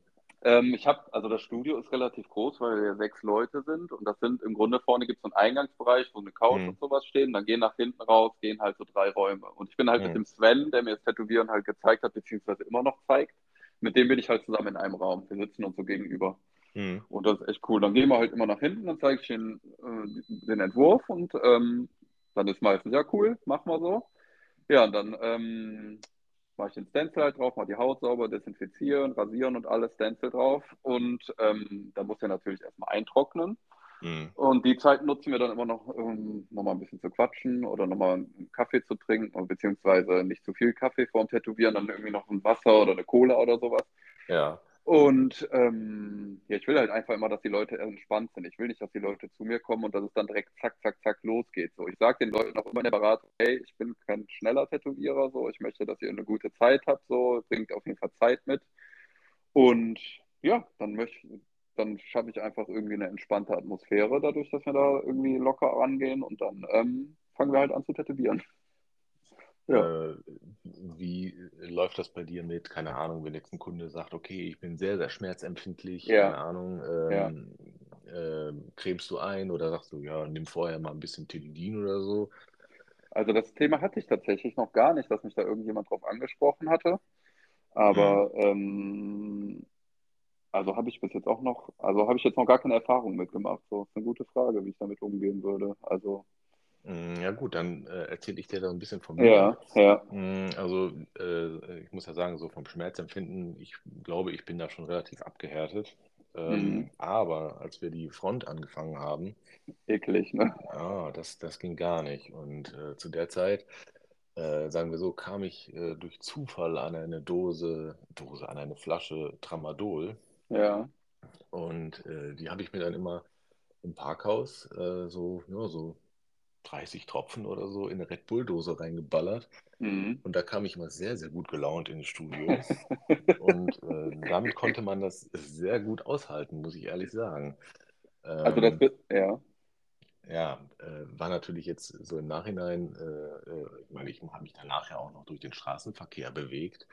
ähm, ich habe, also das Studio ist relativ groß, weil wir sechs Leute sind und das sind im Grunde vorne gibt es so einen Eingangsbereich, wo eine Couch Hm. und sowas stehen, dann gehen nach hinten raus, gehen halt so drei Räume. Und ich bin halt Hm. mit dem Sven, der mir das Tätowieren halt gezeigt hat, beziehungsweise immer noch zeigt, mit dem bin ich halt zusammen in einem Raum. Wir sitzen uns so gegenüber. mhm. Und das ist echt cool. Dann gehen wir halt immer nach hinten, dann zeige ich ihnen äh, den Entwurf und ähm, dann ist meistens, ja cool, machen wir so. Ja, und dann ähm, mache ich den Stencil halt drauf, mache die Haut sauber, desinfizieren, rasieren und alles, Stencil drauf. Und ähm, dann muss der natürlich erstmal eintrocknen. Mhm. Und die Zeit nutzen wir dann immer noch, um nochmal ein bisschen zu quatschen oder nochmal einen Kaffee zu trinken, beziehungsweise nicht zu viel Kaffee vorm Tätowieren, dann irgendwie noch ein Wasser oder eine Cola oder sowas. Ja. Und ähm, ja, ich will halt einfach immer, dass die Leute entspannt sind. Ich will nicht, dass die Leute zu mir kommen und dass es dann direkt zack, zack, zack losgeht. So, ich sage den Leuten auch immer in der Beratung, hey, ich bin kein schneller Tätowierer, so, ich möchte, dass ihr eine gute Zeit habt, so, bringt auf jeden Fall Zeit mit. Und ja, dann möchte dann schaffe ich einfach irgendwie eine entspannte Atmosphäre dadurch, dass wir da irgendwie locker rangehen und dann ähm, fangen wir halt an zu tätowieren. Ja. Äh, wie läuft das bei dir mit, keine Ahnung, wenn jetzt ein Kunde sagt, okay, ich bin sehr, sehr schmerzempfindlich, Ja. keine Ahnung, ähm, ähm, cremst du ein oder sagst du, ja, nimm vorher mal ein bisschen Tilidin oder so? Also das Thema hatte ich tatsächlich noch gar nicht, dass mich da irgendjemand drauf angesprochen hatte. Aber ähm, also habe ich bis jetzt auch noch, also habe ich jetzt noch gar keine Erfahrung mitgemacht. So ist eine gute Frage, wie ich damit umgehen würde. Also Ja gut, dann äh, erzähle ich dir da ein bisschen von ja, mir. ja. Mm, Also äh, ich muss ja sagen, so vom Schmerzempfinden, ich glaube, ich bin da schon relativ abgehärtet. Ähm, Mhm. aber als wir die Front angefangen haben, Eklig, ne? ah, das, das ging gar nicht. Und äh, zu der Zeit, äh, sagen wir so, kam ich äh, durch Zufall an eine Dose, Dose, an eine Flasche Tramadol. Ja. Und äh, die habe ich mir dann immer im Parkhaus so, ja, so 30 Tropfen oder so in eine Red Bull-Dose reingeballert. Mhm. Und da kam ich immer sehr, sehr gut gelaunt ins Studio. Und äh, damit konnte man das sehr gut aushalten, muss ich ehrlich sagen. Also das Ähm, wird, ja. ja, äh, war natürlich jetzt so im Nachhinein, äh, äh, ich meine, ich habe mich danach ja auch noch durch den Straßenverkehr bewegt.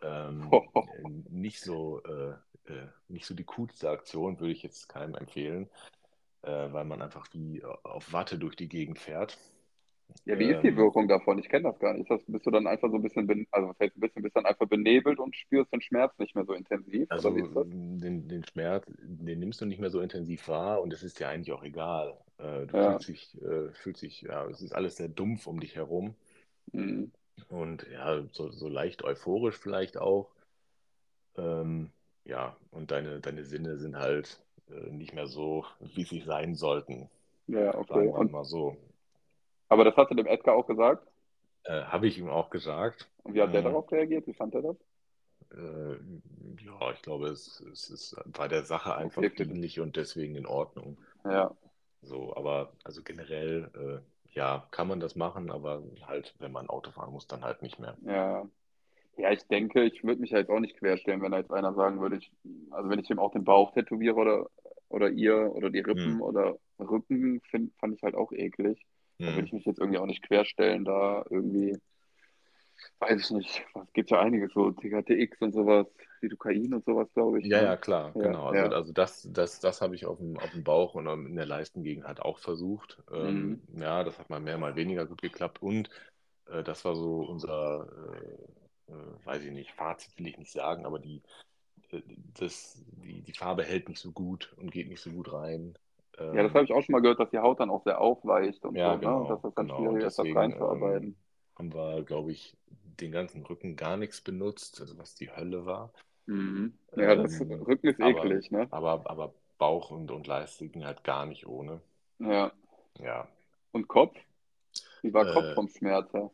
Ähm, äh, nicht so, äh, äh, nicht so die coolste Aktion, würde ich jetzt keinem empfehlen, äh, weil man einfach wie auf Watte durch die Gegend fährt. Ja, wie ist die Ähm, Wirkung davon? Ich kenne das gar nicht. Das, bist du dann einfach so ein bisschen, also was heißt ein bisschen, bist dann einfach benebelt und spürst den Schmerz nicht mehr so intensiv? Also den, den Schmerz, den nimmst du nicht mehr so intensiv wahr und es ist dir eigentlich auch egal. Äh, du Ja. fühlst dich, äh, fühlst dich, ja, es ist alles sehr dumpf um dich herum Mhm. und ja, so, so leicht euphorisch vielleicht auch. Ähm, ja, und deine, deine Sinne sind halt äh, nicht mehr so, wie sie sein sollten, Ja, okay. sagen wir Und, mal so. aber das hast du dem Edgar auch gesagt? Äh, habe ich ihm auch gesagt. Und wie hat der Mm, darauf reagiert? Wie fand er das? äh, ja, ich glaube, es, es ist bei der Sache einfach Okay, dienlich und deswegen in Ordnung. Ja. So, aber also generell, äh, ja, kann man das machen, aber halt, wenn man Auto fahren muss, dann halt nicht mehr. Ja. Ja, ich denke, ich würde mich ja jetzt auch nicht querstellen, wenn da jetzt einer sagen würde, ich, also wenn ich ihm auch den Bauch tätowiere oder, oder ihr oder die Rippen Hm, oder Rücken, find, fand ich halt auch eklig. Da würde hm. ich mich jetzt irgendwie auch nicht querstellen, da irgendwie, weiß ich nicht, es gibt ja einiges, so THTX und sowas, Lidocain und sowas, glaube ich, Ja, ne? ja, klar, Ja, genau. Also, ja. also das, das, das habe ich auf dem, auf dem Bauch und in der Leistengegend halt auch versucht. Mhm. Ähm, ja, das hat mal mehr, mal weniger gut geklappt. Und äh, das war so unser, äh, äh, weiß ich nicht, Fazit will ich nicht sagen, aber die, das, die, die Farbe hält nicht so gut und geht nicht so gut rein. Ja, das Ähm, habe ich auch schon mal gehört, dass die Haut dann auch sehr aufweicht und ja, so, ne? Und dass genau, das dann genau. Schwierig ist, das reinzuarbeiten. ähm, haben wir, glaube ich, den ganzen Rücken gar nichts benutzt, also was die Hölle war. Mhm. Ja, das Ähm, Rücken ist aber, eklig, ne? aber, aber Bauch und, und Leiste ging halt gar nicht ohne. Ja. Ja. Und Kopf? Wie war Kopf Äh, vom Schmerz her?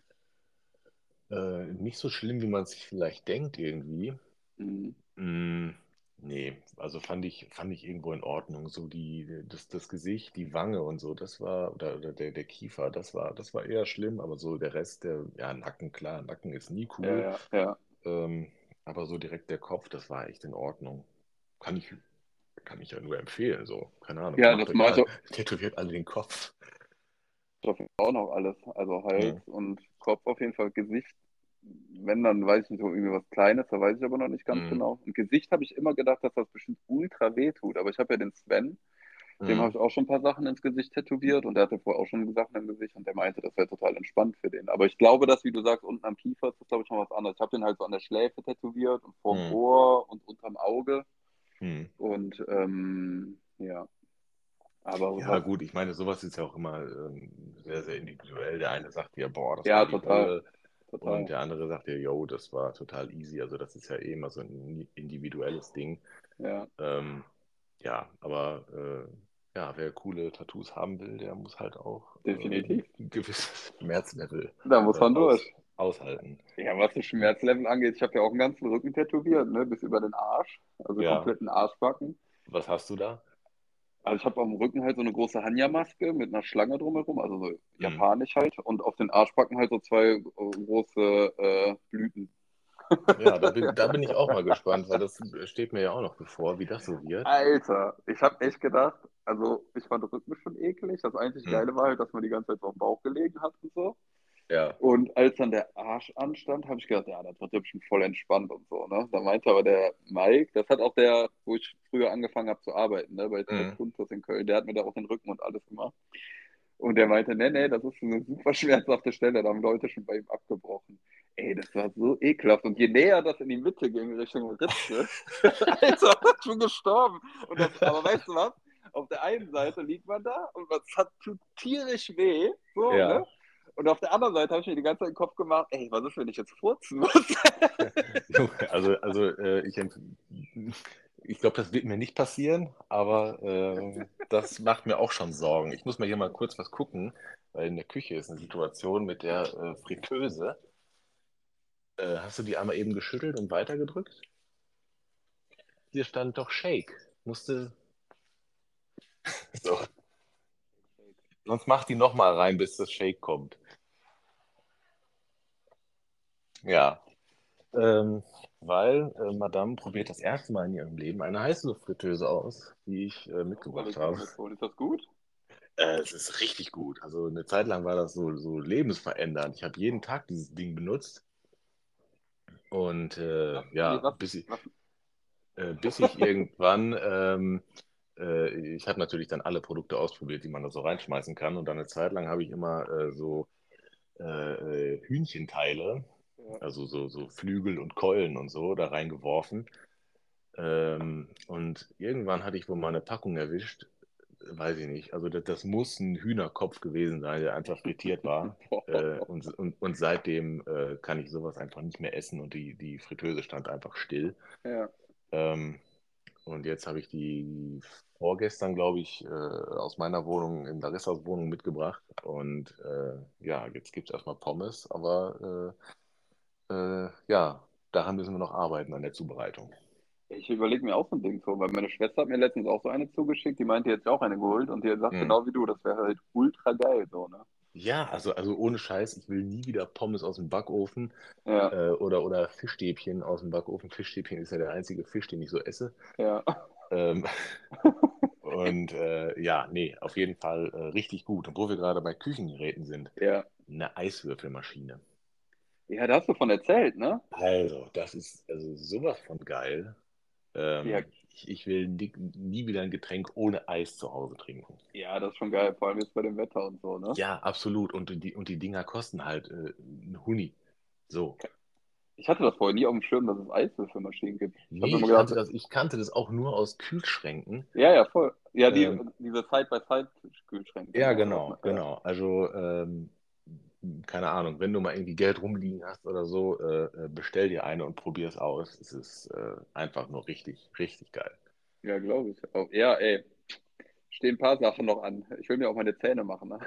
äh, nicht so schlimm, wie man sich vielleicht denkt, irgendwie. Mhm. Mm, nee, also fand ich, fand ich irgendwo in Ordnung. So die, das, das Gesicht, die Wange und so, das war, oder, oder der, der Kiefer, das war, das war eher schlimm, aber so der Rest, der, ja, Nacken, klar, Nacken ist nie Ja, cool. ja, ja. Ähm, aber so direkt der Kopf, das war echt in Ordnung. Kann ich, kann ich ja nur empfehlen, so. Keine Ahnung, Ja, das mal, ich tätowiert alle den Kopf. Fall auch noch alles. Also Ja. Hals und Kopf auf jeden Fall. Gesicht, wenn, dann weiß ich nicht, so irgendwie was Kleines, da weiß ich aber noch nicht ganz Mhm. genau. Und Gesicht habe ich immer gedacht, dass das bestimmt ultra weh tut. Aber ich habe ja den Sven, dem habe Mhm. ich auch schon ein paar Sachen ins Gesicht tätowiert und der hatte vorher auch schon Sachen im Gesicht und der meinte, das wäre total entspannt für den. Aber ich glaube, dass, wie du sagst, unten am Kiefer ist das, glaube ich, noch was anderes. Ich habe den halt so an der Schläfe tätowiert und vorm Mhm. Ohr und unterm Auge. Mhm. Und ähm, ja, aber Ja, gut, ich meine, sowas ist ja auch immer ähm, sehr, sehr individuell. Der eine sagt dir, boah, das ja, war total, Hölle. Und total. der andere sagt dir, yo, das war total easy. Also das ist ja eh immer so ein individuelles Ding. Ja, Ähm, ja, aber äh, ja, wer coole Tattoos haben will, der muss halt auch äh, definitiv. ein gewisses Schmerzlevel Da muss äh, man aus, durch. aushalten. Ja, was das Schmerzlevel angeht, ich habe ja auch einen ganzen Rücken tätowiert, ne, bis über den Arsch, also Ja, kompletten Arschbacken. was hast du da? Also ich habe am Rücken halt so eine große Hanja-Maske mit einer Schlange drumherum, also so Hm. japanisch halt, und auf den Arschbacken halt so zwei äh, große äh, Blüten. Ja, da bin, da bin ich auch mal gespannt, weil das steht mir ja auch noch bevor, wie das so wird. Alter, ich habe echt gedacht, also ich fand Rücken schon eklig. Das einzig Hm. Geile war halt, dass man die ganze Zeit so am Bauch gelegen hat und so. Ja. Und als dann der Arsch anstand, habe ich gedacht, ja, das wird ja bestimmt voll entspannt und so, ne? Da meinte aber der Mike, das hat auch der, wo ich früher angefangen habe zu arbeiten, ne, bei Mhm. Kuntus in Köln, der hat mir da auch den Rücken und alles gemacht. Und der meinte, nee, nee, das ist eine super schmerzhafte Stelle, da haben Leute schon bei ihm abgebrochen. Ey, das war so ekelhaft. Und je näher das in die Mitte ging, Richtung Ritze, Alter, ich bin gestorben. Das, aber weißt du was? Auf der einen Seite liegt man da und es hat tut tierisch weh, so, Ja. ne? Und auf der anderen Seite habe ich mir die ganze Zeit den Kopf gemacht, ey, was ist, wenn ich jetzt furzen muss? Also, also äh, ich, ich glaube, das wird mir nicht passieren, aber äh, das macht mir auch schon Sorgen. Ich muss mal hier mal kurz was gucken, weil in der Küche ist eine Situation mit der äh, Fritteuse. Äh, hast du die einmal eben geschüttelt und weitergedrückt? Hier stand doch Shake. Musste. So. Sonst mach die nochmal rein, bis das Shake kommt. Ja. Ähm, weil äh, Madame probiert das erste Mal in ihrem Leben eine Heißluftfritteuse aus, die ich äh, mitgebracht habe. Ist das gut? Äh, es ist richtig gut. Also eine Zeit lang war das so, so lebensverändernd. Ich habe jeden Tag dieses Ding benutzt. Und äh, Was- ja, was- bis ich, äh, bis ich irgendwann, ähm, äh, ich habe natürlich dann alle Produkte ausprobiert, die man da so reinschmeißen kann. Und dann eine Zeit lang habe ich immer äh, so Hühnchenteile. Also so, so Flügel und Keulen und so, da reingeworfen. Ähm, und irgendwann hatte ich wohl mal eine Packung erwischt, weiß ich nicht. Also das, das muss ein Hühnerkopf gewesen sein, der einfach frittiert war. Äh, und, und, und seitdem äh, kann ich sowas einfach nicht mehr essen und die, die Fritteuse stand einfach still. Ja. Ähm, und jetzt habe ich die vorgestern, glaube ich, äh, aus meiner Wohnung in Larissas Wohnung mitgebracht. Und äh, ja, jetzt gibt es erstmal Pommes, aber äh, ja, daran müssen wir noch arbeiten an der Zubereitung. Ich überlege mir auch so ein Ding so, weil meine Schwester hat mir letztens auch so eine zugeschickt, die meinte jetzt auch eine geholt und die sagt Mhm. genau wie du, das wäre halt ultra geil so, ne? Ja, also, also ohne Scheiß, ich will nie wieder Pommes aus dem Backofen Ja, äh, oder, oder Fischstäbchen aus dem Backofen. Fischstäbchen ist ja der einzige Fisch, den ich so esse. ja. Ähm, und äh, ja, nee, auf jeden Fall äh, richtig gut. Und wo wir gerade bei Küchengeräten sind, Ja. eine Eiswürfelmaschine. Ja, da hast du von erzählt, ne? Also, das ist also sowas von geil. Ähm, Ja. ich, ich will nie, nie wieder ein Getränk ohne Eis zu Hause trinken. Ja, das ist schon geil, vor allem jetzt bei dem Wetter und so, ne? Ja, absolut. Und die, und die Dinger kosten halt äh, ein Huni. So. Ich hatte das vorher nie auf dem Schirm, dass es Eiswürfelmaschinen gibt. Ich Nee, ich gedacht, kannte das, ich kannte das auch nur aus Kühlschränken. ja, ja, voll. Ja, die, Ähm, diese Side-by-Side-Kühlschränke. Ja, genau, genau. Also, ähm, keine Ahnung, wenn du mal irgendwie Geld rumliegen hast oder so, äh, äh, bestell dir eine und probier es aus. Es ist äh, einfach nur richtig, richtig geil. Ja, glaube ich. Auch. Ja, ey. Stehen ein paar Sachen noch an. Ich will mir auch meine Zähne machen. Ne?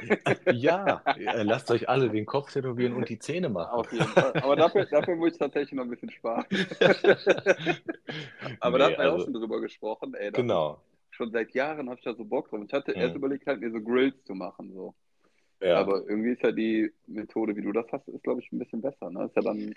Ja, äh, lasst euch alle den Kopf tätowieren und die Zähne machen. Auf jeden Fall. Aber dafür, dafür muss ich tatsächlich noch ein bisschen sparen. Aber da Nee, hatten wir auch also, schon drüber gesprochen. Ey, da genau. schon seit Jahren habe ich da so Bock drauf. Ich hatte erst Mhm. überlegt, halt mir so Grills zu machen. So. Ja, Aber irgendwie ist ja die Methode, wie du das hast, ist, glaube ich, ein bisschen besser. Ne? Ist ja dann.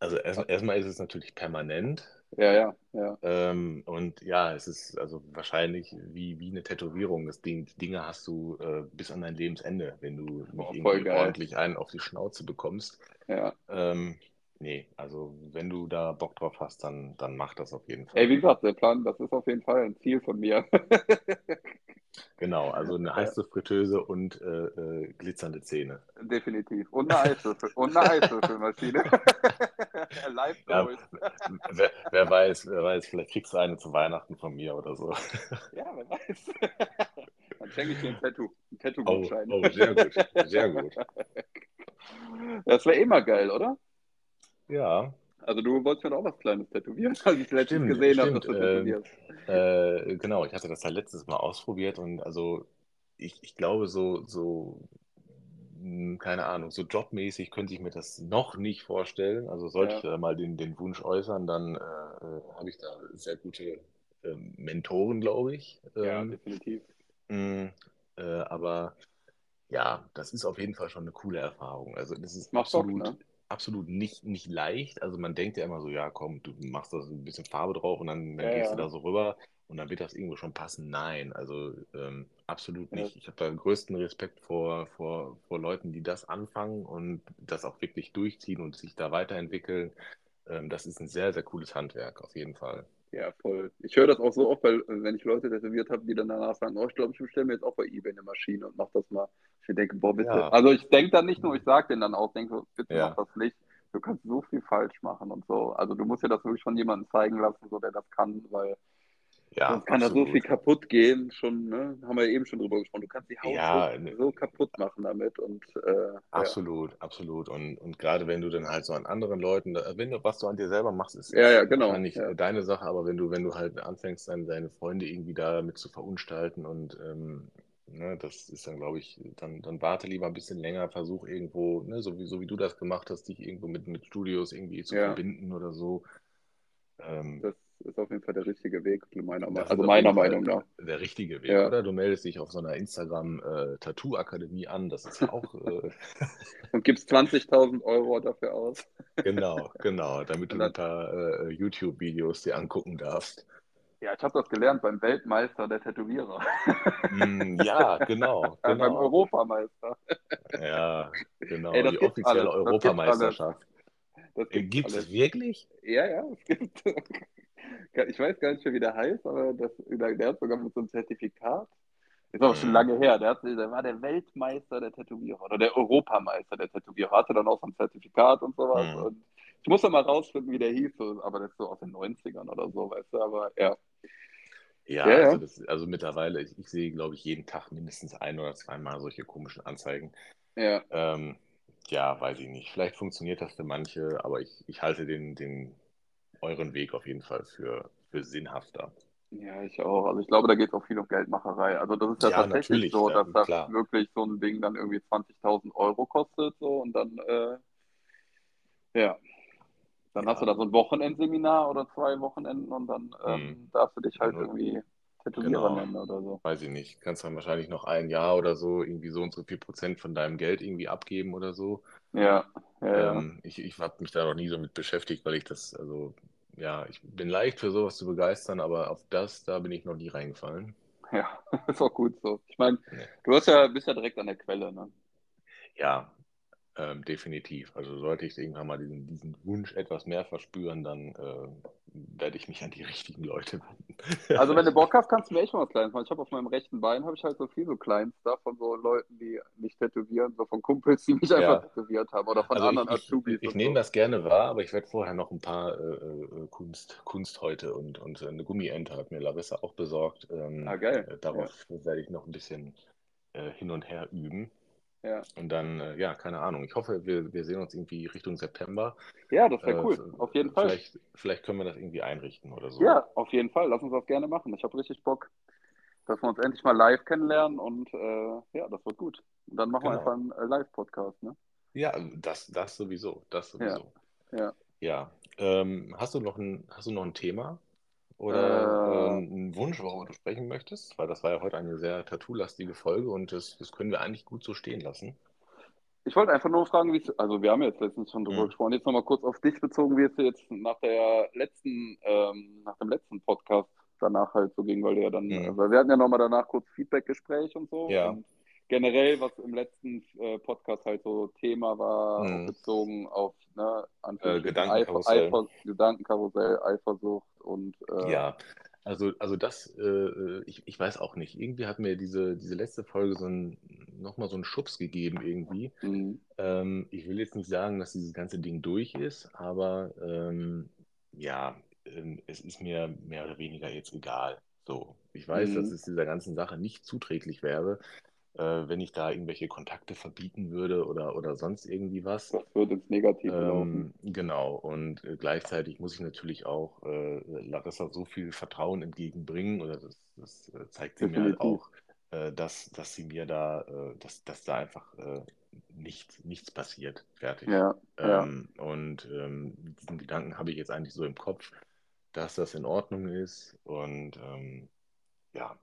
also erst, erstmal ist es natürlich permanent. Ja, ja, ja. Ähm, und ja, es ist also wahrscheinlich wie, wie eine Tätowierung. Das Ding, Dinge hast du äh, bis an dein Lebensende, wenn du nicht Boah, voll irgendwie geil. ordentlich einen auf die Schnauze bekommst. ja. Ähm, nee, also wenn du da Bock drauf hast, dann, dann mach das auf jeden Ey, Fall. wie gesagt, der Plan, das ist auf jeden Fall ein Ziel von mir. Genau, also eine heiße Fritteuse und äh, äh, glitzernde Zähne. Definitiv. Und eine Eiswürfel. Und eine Eiswürfelmaschine. Live Ja, wer, wer weiß, wer weiß, vielleicht kriegst du eine zu Weihnachten von mir oder so. Ja, wer weiß. Dann schenke ich dir ein Tattoo. Ein Oh, Tattoo-Gutschein. oh, sehr gut, sehr gut. Das wäre immer geil, oder? Ja, Also du wolltest mir auch was Kleines tätowieren, als ich letztens Stimmt, gesehen habe, dass du tätowierst. äh, genau, ich hatte das ja letztes Mal ausprobiert und also ich, ich glaube, so, so, mh, keine Ahnung, so jobmäßig könnte ich mir das noch nicht vorstellen. Also sollte Ja. ich da mal den, den Wunsch äußern, dann äh, habe ich da sehr gute ähm, Mentoren, glaube ich. Ja, Ähm, definitiv. mh, äh, aber ja, das ist auf jeden Fall schon eine coole Erfahrung. Also das ist Macht Bock, absolut, ne? Absolut nicht, nicht leicht. Also man denkt ja immer so, ja komm, du machst da so ein bisschen Farbe drauf und dann, dann Ja, gehst du ja. da so rüber und dann wird das irgendwo schon passen. Nein, also ähm, absolut Ja. nicht. Ich habe da größten Respekt vor, vor, vor Leuten, die das anfangen und das auch wirklich durchziehen und sich da weiterentwickeln. Ähm, das ist ein sehr, sehr cooles Handwerk, auf jeden Fall. Ja, voll. Ich höre das auch so oft, weil äh, wenn ich Leute tätowiert habe, die dann danach sagen, oh, ich glaube, ich bestelle mir jetzt auch bei eBay eine Maschine und mach das mal. Ich denke, boah, bitte. Ja. Also ich denke dann nicht nur, ich sage denen dann auch, denke so, bitte Ja. mach das nicht. Du kannst so viel falsch machen und so. Also du musst dir das wirklich von jemandem zeigen lassen, so der das kann, weil Ja, sonst kann da so absolut. viel kaputt gehen. Schon, ne? Haben wir ja eben schon drüber gesprochen. Du kannst die Haut Ja, so, ne. so kaputt machen damit und äh, ja. Absolut, absolut. Und, und gerade wenn du dann halt so an anderen Leuten, da- wenn du, was du an dir selber machst, ist, Ja, ja, genau. wahrscheinlich Ja. äh, deine Sache, aber wenn du, wenn du halt anfängst, dann deine Freunde irgendwie damit zu verunstalten und ähm, ne, das ist dann, glaube ich, dann, dann warte lieber ein bisschen länger, versuch irgendwo, ne, so wie, so wie du das gemacht hast, dich irgendwo mit, mit Studios irgendwie zu verbinden oder so. Ähm, Das ist auf jeden Fall der richtige Weg, meiner Meinung Also meiner Meinung nach. der richtige Weg, Ja. oder? Du meldest dich auf so einer Instagram-Tattoo-Akademie an, das ist auch äh, Und gibst 20.000 Euro dafür aus. Genau, genau, damit du ein paar äh, YouTube-Videos dir angucken darfst. Ja, ich habe das gelernt beim Weltmeister der Tätowierer. Mm, ja, genau, Äh, beim genau. Europameister. Ja, genau, Ey, die offizielle alles. Das Äh, Gibt es wirklich? Ja, ja, es gibt. Ich weiß gar nicht mehr, wie der heißt, aber das, der hat sogar mit so einem Zertifikat. Ist aber schon Mhm. lange her. Der, hat, der war der Weltmeister der Tätowierer oder der Europameister der Tätowierer. Hatte dann auch so ein Zertifikat und sowas. Mhm. Und ich muss doch mal rausfinden, wie der hieß. Aber das ist so aus den 90ern oder so, weißt du. Aber ja. Ja, Ja, ja. also, das, also mittlerweile, ich, ich sehe, glaube ich, jeden Tag mindestens ein oder zweimal solche komischen Anzeigen. Ja. Ähm, ja, weiß ich nicht. Vielleicht funktioniert das für manche, aber ich, ich halte den, den euren Weg auf jeden Fall für, für sinnhafter. Ja, ich auch. Also ich glaube, da geht es auch viel um Geldmacherei. Also das ist ja, Ja, tatsächlich so, ja, dass das klar. wirklich so ein Ding dann irgendwie 20.000 Euro kostet so und dann, äh, ja, dann hast du Ja. da so ein Wochenendseminar oder zwei Wochenenden und dann ähm, darfst du dich halt Nur- irgendwie Tätowierer Genau. nennen oder so. Weiß ich nicht. Kannst dann wahrscheinlich noch ein Jahr oder so irgendwie so und so viel Prozent von deinem Geld irgendwie abgeben oder so. Ja, ja. Ähm, ich ich habe mich da noch nie so mit beschäftigt, weil ich das, also, ja, ich bin leicht für sowas zu begeistern, aber auf das, da bin ich noch nie reingefallen. Ja, ist auch gut so. Ich meine, du hast ja, bist ja direkt an der Quelle, ne? Ja, ähm, definitiv. Also sollte ich irgendwann mal diesen, diesen Wunsch etwas mehr verspüren, dann äh, werde ich mich an die richtigen Leute wenden. Also wenn du Bock hast, kannst du mir echt mal was Kleines machen. Ich habe auf meinem rechten Bein habe ich halt so viel so Kleinstuff von so Leuten, die mich tätowieren, so von Kumpels, die mich einfach Ja. tätowiert haben oder von Also anderen ich, ich, Azubis. ich und nehme so. das gerne wahr, aber ich werde vorher noch ein paar äh, äh, Kunst, Kunsthäute und, und eine Gummiente hat mir Larissa auch besorgt. Ähm, Ah, geil. äh, darauf werde ich noch ein bisschen äh, hin und her üben. Ja. Und dann, äh, ja, keine Ahnung. Ich hoffe, wir, wir sehen uns irgendwie Richtung September. Ja, das wäre Äh, cool. Auf jeden Fall. Vielleicht, vielleicht können wir das irgendwie einrichten oder so. Ja, auf jeden Fall. Lass uns das gerne machen. Ich habe richtig Bock, dass wir uns endlich mal live kennenlernen und äh, ja, das wird gut. Und dann machen wir Genau. einfach einen äh, Live-Podcast, ne? Ja, das, das sowieso, das sowieso. Ja. Ja. Ähm, hast du noch ein, hast du noch ein Thema oder Äh. ähm, einen Wunsch, worüber du sprechen möchtest? Weil das war ja heute eine sehr tattoo-lastige Folge und das, das können wir eigentlich gut so stehen lassen. Ich wollte einfach nur fragen, wie es, also wir haben jetzt letztens schon drüber Mhm. gesprochen, jetzt nochmal kurz auf dich bezogen, wie es dir jetzt nach der letzten, ähm, nach dem letzten Podcast danach halt so ging, weil du ja dann, Mhm. weil wir hatten ja nochmal danach kurz Feedbackgespräch und so. Ja. Und generell, was im letzten äh, Podcast halt so Thema war, Mhm. bezogen auf ne, Anführungsstrichen Gedankenkarussell. Eifer, Eifer, Gedankenkarussell, Eifersucht und äh, Ja, also, also das, äh, ich, ich weiß auch nicht. Irgendwie hat mir diese, diese letzte Folge so ein, nochmal so einen Schubs gegeben irgendwie. mh, Ähm, ich will jetzt nicht sagen, dass dieses ganze Ding durch ist, aber ähm, ja, ähm, es ist mir mehr oder weniger jetzt egal. So, ich weiß, Mhm. dass es dieser ganzen Sache nicht zuträglich wäre, äh, wenn ich da irgendwelche Kontakte verbieten würde oder, oder sonst irgendwie was. das wird ins Negative laufen. Ähm, genau, und äh, gleichzeitig muss ich natürlich auch äh, Larissa so viel Vertrauen entgegenbringen, oder das, das äh, zeigt sie mir halt Definitiv. auch, äh, dass, dass sie mir da, äh, dass, dass da einfach äh, nichts, nichts passiert. Fertig. Ja, ja. Ähm, und ähm, diesen Gedanken habe ich jetzt eigentlich so im Kopf, dass das in Ordnung ist und ähm, ja,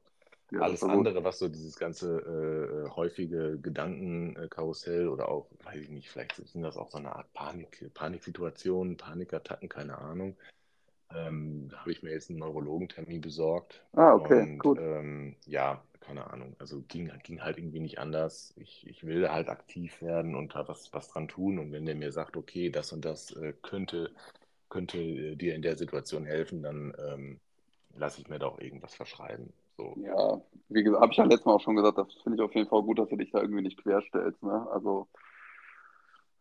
ja, alles andere, was so dieses ganze äh, häufige Gedankenkarussell oder auch, weiß ich nicht, vielleicht sind das auch so eine Art Panik, Paniksituationen, Panikattacken, keine Ahnung. Ähm, da habe ich mir jetzt einen Neurologentermin besorgt. Ah, okay, Und gut. ähm, ja, keine Ahnung. Also ging, ging halt irgendwie nicht anders. Ich, ich will halt aktiv werden und da was, was dran tun. Und wenn der mir sagt, okay, das und das äh, könnte, könnte äh, dir in der Situation helfen, dann ähm, lasse ich mir doch irgendwas verschreiben. So. Ja, wie gesagt, habe ich ja letztes Mal auch schon gesagt, das finde ich auf jeden Fall gut, dass du dich da irgendwie nicht querstellst, ne? Also,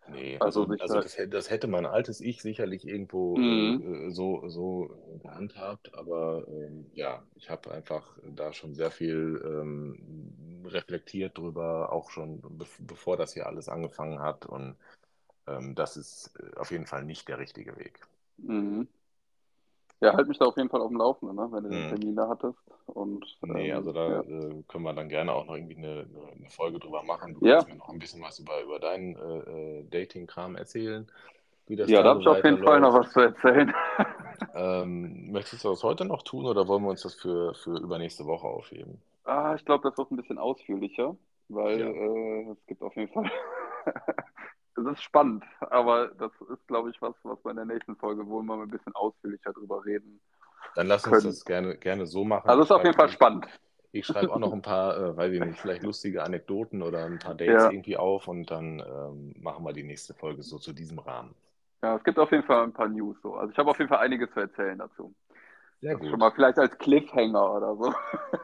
Nee, Also also, also da- das, hätte- das hätte mein altes Ich sicherlich irgendwo Mhm. äh, so, so gehandhabt, aber ähm, ja, ich habe einfach da schon sehr viel ähm, reflektiert drüber, auch schon bev bevor das hier alles angefangen hat und ähm, das ist äh, auf jeden Fall nicht der richtige Weg. mhm. Ja, halt mich da auf jeden Fall auf dem Laufenden, ne? Wenn du den Mhm. Termin da hattest. Und, Nee, ähm, also da ja. äh, können wir dann gerne auch noch irgendwie eine, eine Folge drüber machen. Du Ja. kannst mir noch ein bisschen was über, über deinen äh, äh, Dating-Kram erzählen, wie das Ja, da habe ich auf jeden Fall noch was zu erzählen. Ähm, möchtest du das heute noch tun oder wollen wir uns das für, für übernächste Woche aufheben? Ah, ich glaube, das wird ein bisschen ausführlicher, weil Ja. äh, es gibt auf jeden Fall. Es ist spannend, aber das ist, glaube ich, was, was wir in der nächsten Folge wohl mal ein bisschen ausführlicher drüber reden. Dann lass uns Können. das gerne, gerne so machen. Also Ich ist auf jeden Fall spannend. Ich schreibe auch noch ein paar, äh, weiß ich nicht, vielleicht lustige Anekdoten oder ein paar Dates Ja. irgendwie auf und dann ähm, machen wir die nächste Folge so zu diesem Rahmen. Ja, es gibt auf jeden Fall ein paar News so. Also ich habe auf jeden Fall einiges zu erzählen dazu. Sehr Schon gut. mal vielleicht als Cliffhanger oder so.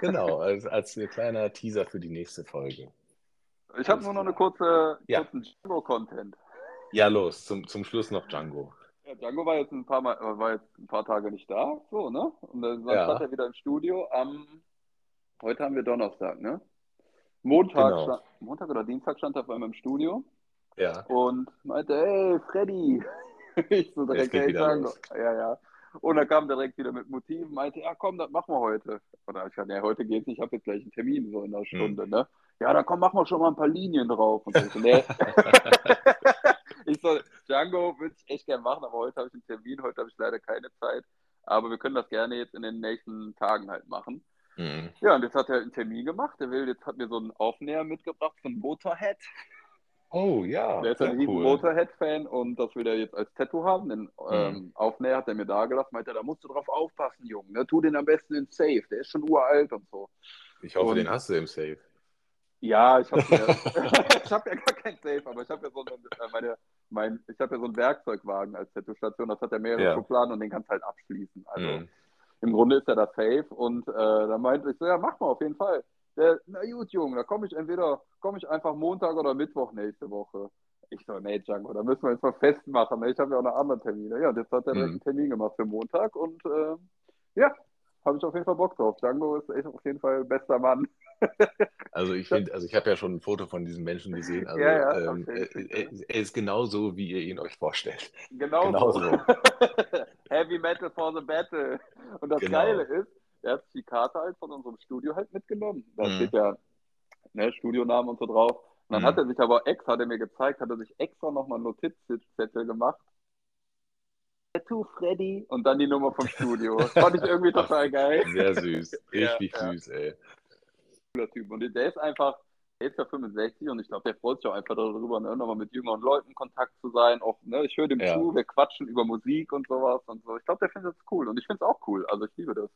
Genau, als, als kleiner Teaser für die nächste Folge. Ich habe nur noch eine kurze, Ja. kurzen Django-Content. Ja, los, zum, zum Schluss noch Django. Ja, Django war jetzt ein paar Mal, war jetzt ein paar Tage nicht da, so, ne? Und dann Ja. stand er wieder im Studio am, heute haben wir Donnerstag, ne? Montag, Genau. stand, Montag oder Dienstag stand er auf einmal im Studio Ja. und meinte, hey, Freddy. Ich so direkt, hey, Django. los. Ja, ja. Und er kam direkt wieder mit Motiven, meinte, ja komm, das machen wir heute. Und da hab ich gesagt, nee, heute geht's nicht, ich habe jetzt gleich einen Termin, so in einer Stunde, ne? Ja, dann komm, machen wir schon mal ein paar Linien drauf. Und ich so, nee. ich so, Django würde ich echt gerne machen, aber heute habe ich einen Termin, heute habe ich leider keine Zeit. Aber wir können das gerne jetzt in den nächsten Tagen halt machen. Mhm. Ja, und jetzt hat er einen Termin gemacht. Der will, jetzt hat mir so einen Aufnäher mitgebracht von Motorhead. Oh ja, Der ist ein riesen cool. Motorhead-Fan und das will er jetzt als Tattoo haben. Den Mhm. ähm, Aufnäher hat er mir da gelassen, meinte, er, da musst du drauf aufpassen, Junge. Ne? Tu den am besten in Safe. Der ist schon uralt und so. Ich hoffe, Und- den hast du im Safe. Ja, ich habe ja, ich hab ja gar kein Safe, aber ich habe ja so einen, äh, meine, mein, ich habe ja so einen Werkzeugwagen als Tattoo-Station. Das hat ja mehrere Ja. Schubladen und den kannst du halt abschließen. Also Mhm. im Grunde ist er da safe und äh, da meinte ich so, ja, mach mal auf jeden Fall. Der, na gut, Junge, da komme ich entweder, komme ich einfach Montag oder Mittwoch nächste Woche. Ich so, nee, Django, da müssen wir jetzt mal festmachen. Ich habe ja auch noch andere Termine. Ja, und jetzt hat er Mhm. einen Termin gemacht für Montag und äh, ja, habe ich auf jeden Fall Bock drauf. Django ist echt auf jeden Fall bester Mann. Also ich finde, also ich habe ja schon ein Foto von diesem Menschen gesehen. Also Ja, ja, ähm, er, er, er ist genauso, wie ihr ihn euch vorstellt. Genau, Genau so. so. Heavy Metal for the Battle. Und das Genau. Geile ist, er hat die Karte halt von unserem Studio halt mitgenommen. Da Mhm. steht ja ne, Studionamen und so drauf. Und dann Mhm. hat er sich aber extra, hat er mir gezeigt, hat er sich extra nochmal einen Notizzettel gemacht. Tattoo Freddy und dann die Nummer vom Studio. Das fand ich irgendwie total geil. Sehr süß. Ja, Richtig ja. süß, ey. Cooler Typ. Und der ist einfach, der ist ja 65 und ich glaube, der freut sich auch einfach darüber, ne, nochmal mit jüngeren Leuten in Kontakt zu sein. Auch, ne, ich höre dem Ja. zu, wir quatschen über Musik und sowas und so. Ich glaube, der findet es cool und ich finde es auch cool. Also ich liebe das.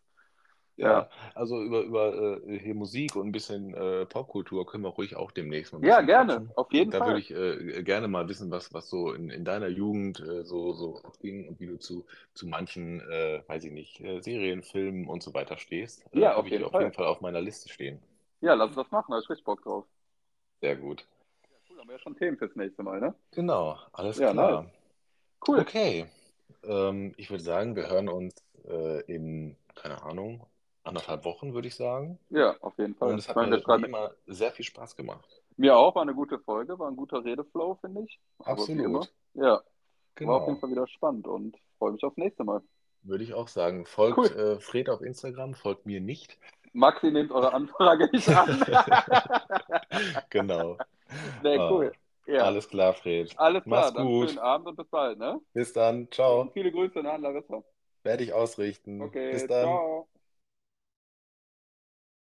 Ja, also über, über äh, hier Musik und ein bisschen äh, Popkultur können wir ruhig auch demnächst mal Ja, gerne, quatschen. auf jeden da Fall. würde ich äh, gerne mal wissen, was, was so in, in deiner Jugend äh, so, so abging und wie du zu, zu manchen, äh, weiß ich nicht, äh, Serien, Filmen und so weiter stehst. Ja, auf ich jeden auf Fall. jeden Fall auf meiner Liste stehen. Ja, lass uns das machen, da ich richtig Bock drauf. Sehr gut. Ja, cool, haben wir ja schon Themen fürs nächste Mal, ne? Genau, alles Ja, klar. Cool. Okay, ähm, ich würde sagen, wir hören uns in, keine Ahnung, anderthalb Wochen, würde ich sagen. Ja, auf jeden Fall. Und es hat mir wie immer sehr viel Spaß gemacht. Mir auch, war eine gute Folge, war ein guter Redeflow, finde ich. Absolut. immer. Ja, war auf Genau. jeden Fall wieder spannend und freue mich aufs nächste Mal. Würde ich auch sagen. Folgt Cool. äh, Fred auf Instagram, folgt mir nicht. Maxi nimmt eure Anfrage nicht an. Genau. nee, Ah, cool. Ja, alles, Alles klar, Fred. klar, Mach's dann gut. schönen Abend und bis bald, ne? Bis dann. Ciao. Und viele Grüße an Larissa. Werde ich ausrichten. Okay, Bis dann. ciao.